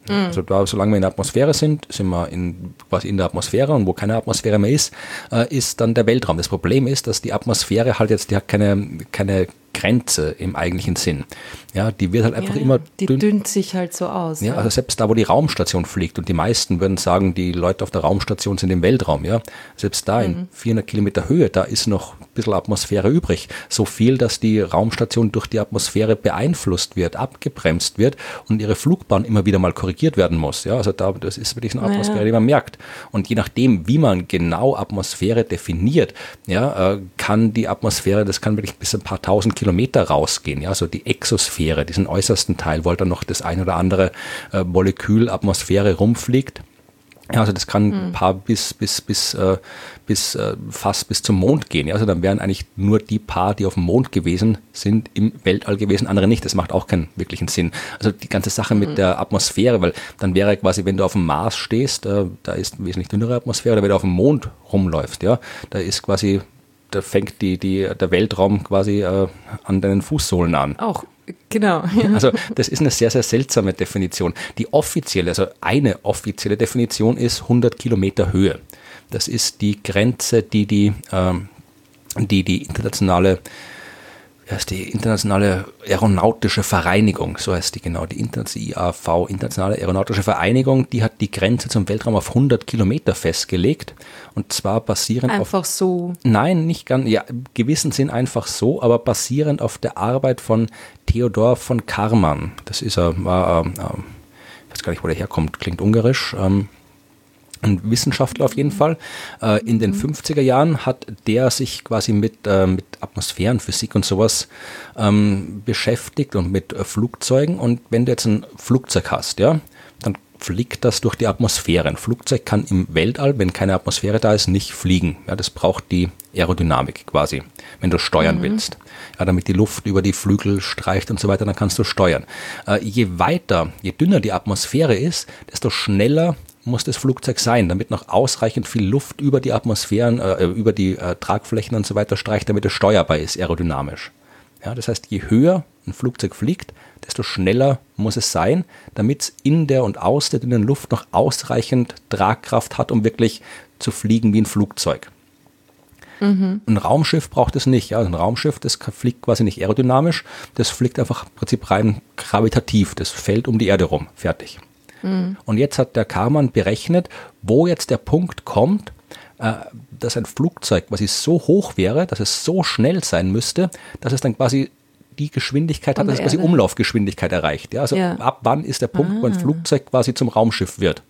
Also da, solange wir in der Atmosphäre sind, sind wir in, quasi in der Atmosphäre und wo keine Atmosphäre mehr ist, äh, ist dann der Weltraum. Das Problem ist, dass die Atmosphäre halt jetzt, die hat keine, keine Grenze im eigentlichen Sinn. Ja, die wird halt einfach Ja, immer die dünn- dünnt sich halt so aus. ja, also selbst da, wo die Raumstation fliegt und die meisten würden sagen, die Leute auf der Raumstation sind im Weltraum, ja. Selbst da in 400 Kilometer Höhe, da ist noch ein bisschen Atmosphäre übrig. So viel, dass die Raumstation durch die Atmosphäre beeinflusst wird, abgebremst wird und ihre Flugbahn immer wieder mal korrigiert werden muss, ja. Also da, das ist wirklich eine Naja. Atmosphäre, die man merkt. Und je nachdem, wie man genau Atmosphäre definiert, ja, äh, kann die Atmosphäre, das kann wirklich bis ein paar tausend Kilometer rausgehen, ja, so die Exosphäre, diesen äußersten Teil, wo halt dann noch das ein oder andere äh, Molekül Atmosphäre rumfliegt. Ja, also das kann ein paar bis, bis, bis, äh, bis äh, fast bis zum Mond gehen. Ja, also dann wären eigentlich nur die paar, die auf dem Mond gewesen sind, im Weltall gewesen, andere nicht. Das macht auch keinen wirklichen Sinn. Also die ganze Sache mit der Atmosphäre, weil dann wäre quasi, wenn du auf dem Mars stehst, äh, da ist eine wesentlich dünnere Atmosphäre, oder wenn du auf dem Mond rumläufst, ja, da ist quasi, da fängt die, die, der Weltraum quasi äh, an deinen Fußsohlen an. Auch, genau. Ja. Also das ist eine sehr, sehr seltsame Definition. Die offizielle, also eine offizielle Definition ist 100 Kilometer Höhe. Das ist die Grenze, die die, ähm, die, die internationale heißt die internationale aeronautische Vereinigung, so heißt die genau, die IAV, internationale aeronautische Vereinigung, die hat die Grenze zum Weltraum auf 100 Kilometer festgelegt und zwar basierend auf Einfach so. Nein, nicht ganz. Ja, im gewissen Sinn einfach so, aber basierend auf der Arbeit von Theodor von Karman. Das ist er, war, ähm, ich weiß gar nicht, wo der herkommt, klingt ungarisch. Ähm, ein Wissenschaftler auf jeden Fall. Äh, in den 50er Jahren hat der sich quasi mit, äh, mit Atmosphärenphysik und sowas ähm, beschäftigt und mit äh, Flugzeugen. Und wenn du jetzt ein Flugzeug hast, ja, dann fliegt das durch die Atmosphäre. Ein Flugzeug kann im Weltall, wenn keine Atmosphäre da ist, nicht fliegen. Ja, das braucht die Aerodynamik quasi, wenn du steuern willst. Ja, damit die Luft über die Flügel streicht und so weiter, dann kannst du steuern. Äh, je weiter, je dünner die Atmosphäre ist, desto schneller muss das Flugzeug sein, damit noch ausreichend viel Luft über die Atmosphären, äh, über die äh, Tragflächen und so weiter streicht, damit es steuerbar ist, aerodynamisch. Ja, das heißt, je höher ein Flugzeug fliegt, desto schneller muss es sein, damit es in der und aus der dünnen Luft noch ausreichend Tragkraft hat, um wirklich zu fliegen wie ein Flugzeug. Ein Raumschiff braucht es nicht. Ja, ein Raumschiff, das fliegt quasi nicht aerodynamisch, das fliegt einfach im Prinzip rein gravitativ. Das fällt um die Erde rum. Fertig. Und jetzt hat der Karmann berechnet, wo jetzt der Punkt kommt, äh, dass ein Flugzeug quasi so hoch wäre, dass es so schnell sein müsste, dass es dann quasi die Geschwindigkeit hat, dass es quasi Umlaufgeschwindigkeit erreicht. Ja, also ja. ab wann ist der Punkt, ah. wo ein ah. Flugzeug quasi zum Raumschiff wird?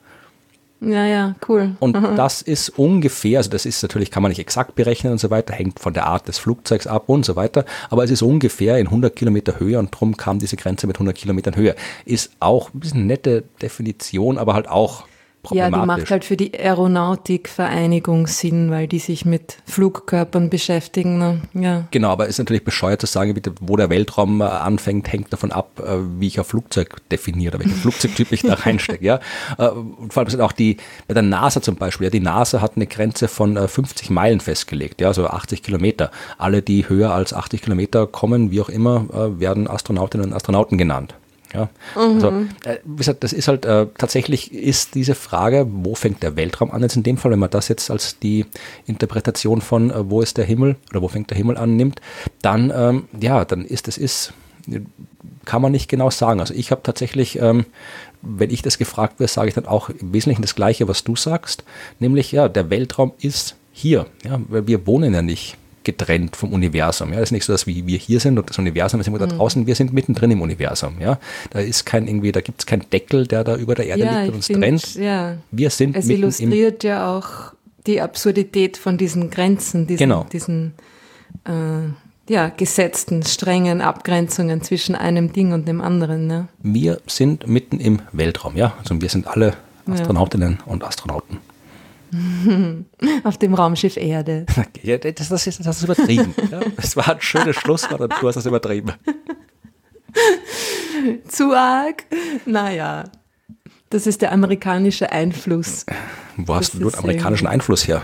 Ja, ja, cool. Und das ist ungefähr, also das ist natürlich, kann man nicht exakt berechnen und so weiter, hängt von der Art des Flugzeugs ab und so weiter, aber es ist ungefähr in 100 Kilometer Höhe und drum kam diese Grenze mit 100 Kilometern Höhe. Ist auch ein bisschen nette Definition, aber halt auch ja, die macht halt für die Aeronautikvereinigung Sinn, weil die sich mit Flugkörpern beschäftigen. Ne? Ja. Genau, aber es ist natürlich bescheuert zu sagen, wo der Weltraum äh, anfängt, hängt davon ab, äh, wie ich ein Flugzeug definiere, welchen Flugzeugtyp ich da reinstecke. Ja? Äh, und vor allem sind auch die, bei der NASA zum Beispiel, ja, die NASA hat eine Grenze von 50 Meilen festgelegt, ja, also 80 Kilometer. Alle, die höher als 80 Kilometer kommen, wie auch immer, werden Astronautinnen und Astronauten genannt. Ja, also, mhm. also, wie gesagt, das ist halt äh, tatsächlich ist diese Frage, wo fängt der Weltraum an? Jetzt in dem Fall, wenn man das jetzt als die Interpretation von äh, wo ist der Himmel oder wo fängt der Himmel an nimmt, dann ähm, ja, dann ist es ist kann man nicht genau sagen. Also ich habe tatsächlich, ähm, wenn ich das gefragt werde, sage ich dann auch im Wesentlichen das Gleiche, was du sagst, nämlich ja, der Weltraum ist hier. Ja, wir wohnen ja nicht getrennt vom Universum. Ja, es ist nicht so, dass wir, wir hier sind und das Universum ist immer mhm. da draußen. Wir sind mittendrin im Universum. Ja, da ist kein irgendwie, da gibt es keinen Deckel, der da über der Erde ja, liegt und uns find, trennt. Ja. Wir sind Es illustriert ja auch die Absurdität von diesen Grenzen, diesen, genau. diesen äh, ja, gesetzten, strengen Abgrenzungen zwischen einem Ding und dem anderen. Ne? Wir sind mitten im Weltraum, ja. Also wir sind alle Astronautinnen ja. und Astronauten. Auf dem Raumschiff Erde. Ja, das, das, ist, das ist übertrieben. Ja, das war ein schönes Schlusswort und du hast das übertrieben. Zu arg? Naja, das ist der amerikanische Einfluss. Wo hast das du den amerikanischen Einfluss her?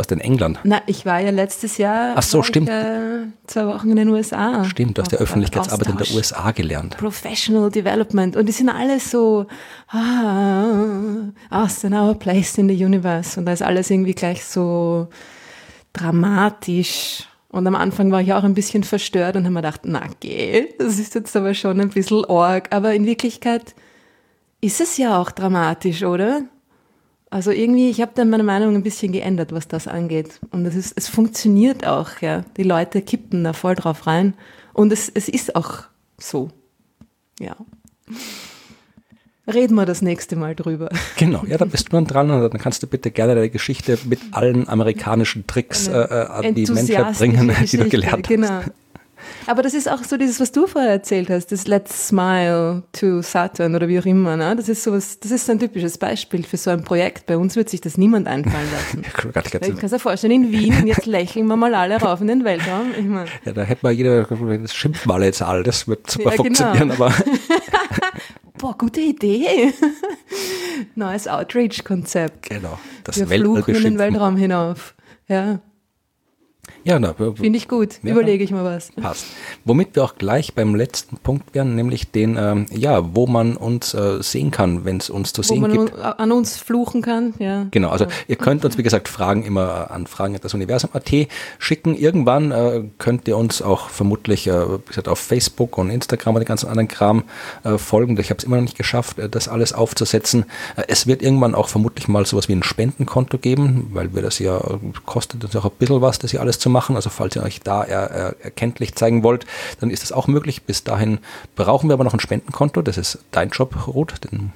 Warst in England. Na, ich war ja letztes Jahr Ach so, stimmt. Ich, äh, zwei Wochen in den USA. Stimmt, du hast ja Öffentlichkeitsarbeit in der USA gelernt. Professional Development. Und die sind alle so, ah, us and our place in the universe. Und da ist alles irgendwie gleich so dramatisch. Und am Anfang war ich auch ein bisschen verstört und habe mir gedacht, na geh, das ist jetzt aber schon ein bisschen org. Aber in Wirklichkeit ist es ja auch dramatisch, oder? Also irgendwie, ich habe dann meine Meinung ein bisschen geändert, was das angeht. Und es, ist, es funktioniert auch, ja. Die Leute kippen da voll drauf rein. Und es, es ist auch so. Ja. Reden wir das nächste Mal drüber. Genau, ja, da bist du dann dran und dann kannst du bitte gerne deine Geschichte mit allen amerikanischen Tricks äh, äh an die Menschheit bringen, die du gelernt genau. Aber das ist auch so dieses, was du vorher erzählt hast, das Let's Smile to Saturn oder wie auch immer. Ne? Das ist sowas, das ist ein typisches Beispiel für so ein Projekt. Bei uns wird sich das niemand einfallen lassen. ich kann es dir vorstellen, in Wien, jetzt lächeln wir mal alle rauf in den Weltraum. Ich mein. Ja, da hätte man jeder, das schimpft mal jetzt all, das wird super ja, genau. funktionieren, aber. Boah, gute Idee. Neues Outreach-Konzept. Genau. Das Wir Weltall fluchen in den Weltraum hinauf. Ja. Ja, na, finde ich gut. Ja, Überlege ich mal was. Passt. Womit wir auch gleich beim letzten Punkt wären, nämlich den, ähm, ja, wo man uns äh, sehen kann, wenn es uns zu wo sehen gibt. Wo man an uns fluchen kann, ja. Genau, also ja. ihr könnt uns, wie gesagt, Fragen immer an Fragen das Universum.at schicken. Irgendwann äh, könnt ihr uns auch vermutlich, äh, wie gesagt, auf Facebook und Instagram und den ganzen anderen Kram äh, folgen. Ich habe es immer noch nicht geschafft, äh, das alles aufzusetzen. Äh, es wird irgendwann auch vermutlich mal sowas wie ein Spendenkonto geben, weil wir das ja, kostet uns auch ein bisschen was, das hier alles zu machen. Also falls ihr euch da er, er, erkenntlich zeigen wollt, dann ist das auch möglich. Bis dahin brauchen wir aber noch ein Spendenkonto. Das ist dein Job, Ruth.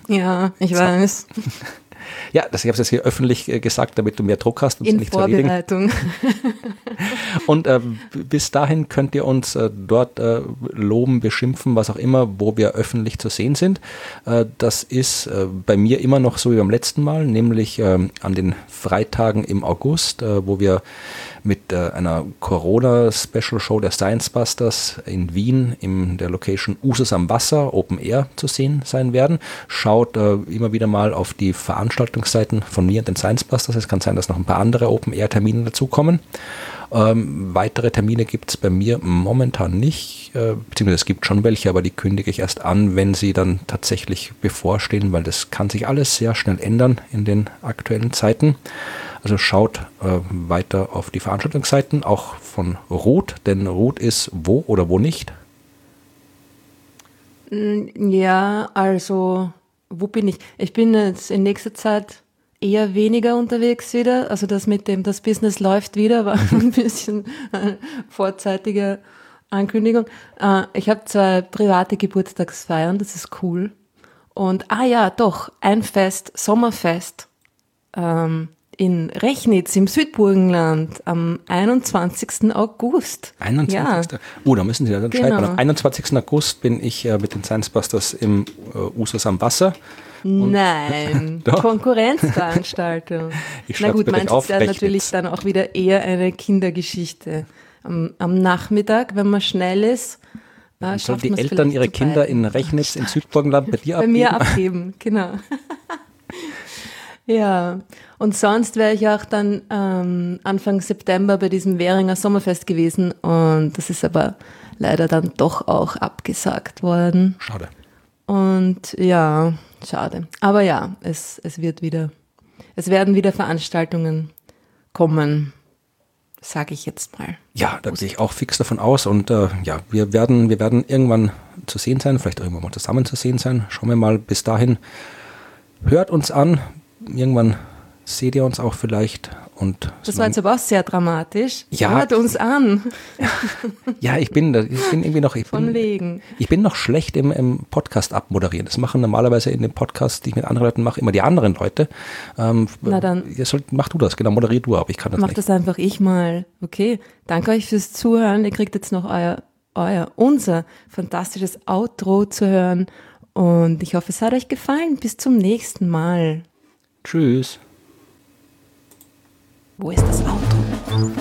ja, ich weiß. Ja, das, ich habe es jetzt hier öffentlich äh, gesagt, damit du mehr Druck hast. Um In nicht Vorbereitung. und äh, bis dahin könnt ihr uns äh, dort äh, loben, beschimpfen, was auch immer, wo wir öffentlich zu sehen sind. Äh, das ist äh, bei mir immer noch so wie beim letzten Mal, nämlich ähm, an den Freitagen im August, wo wir mit äh, einer Corona-Special-Show der Science Busters in Wien in der Location Usus am Wasser, Open Air, zu sehen sein werden. Schaut äh, immer wieder mal auf die Veranstaltungsseiten von mir und den Science Busters. Es kann sein, dass noch ein paar andere Open Air-Termine dazukommen. Ähm, weitere Termine gibt es bei mir momentan nicht, äh, beziehungsweise es gibt schon welche, aber die kündige ich erst an, wenn sie dann tatsächlich bevorstehen, weil das kann sich alles sehr schnell ändern in den aktuellen Zeiten. Also schaut äh, weiter auf die Veranstaltungsseiten, auch von Ruth, denn Ruth ist wo oder wo nicht? Mm, ja, also wo bin ich? Ich bin jetzt in nächster Zeit eher weniger unterwegs wieder. Also das mit dem, das Business läuft wieder, war ein bisschen eine vorzeitige Ankündigung. Äh, ich habe zwei private Geburtstagsfeiern, das ist cool. Und, ah ja, doch, ein Fest, Sommerfest ähm, in Rechnitz im Südburgenland am 21. August. 21. Ja. Oh, da müssen Sie dann genau. schreiben. Am 21. August bin ich äh, mit den Science Busters im äh, Usus am Wasser. Nein, Konkurrenzveranstaltung. Na gut, meins ist ja natürlich dann auch wieder eher eine Kindergeschichte. Am, am Nachmittag, wenn man schnell ist, äh, Sollen die Eltern ihre Kinder in Rechnitz in Südburgenland bei dir abgeben? Bei mir abgeben, genau. ja, und sonst wäre ich auch dann ähm, Anfang September bei diesem Währinger Sommerfest gewesen und das ist aber leider dann doch auch abgesagt worden. Schade. Und ja, schade. Aber ja, es, es wird wieder, es werden wieder Veranstaltungen kommen sage ich jetzt mal. Ja, da gehe ich auch fix davon aus und äh, ja, wir werden, wir werden irgendwann zu sehen sein, vielleicht irgendwann mal zusammen zu sehen sein. Schauen wir mal bis dahin. Hört uns an, irgendwann seht ihr uns auch vielleicht und das war jetzt aber auch sehr dramatisch. Ja, Hört uns an. ja, ich bin, ich bin irgendwie noch. Ich Von bin, wegen. Ich bin noch schlecht im, im Podcast abmoderieren. Das machen normalerweise in den Podcasts, die ich mit anderen Leuten mache, immer die anderen Leute. Ähm, Na dann. Sollt, mach du das, genau, moderier du, aber ich kann das mach nicht. Mach das einfach ich mal. Okay. Danke euch fürs Zuhören. Ihr kriegt jetzt noch euer, euer, unser fantastisches Outro zu hören. Und ich hoffe, es hat euch gefallen. Bis zum nächsten Mal. Tschüss. Wo ist das Auto?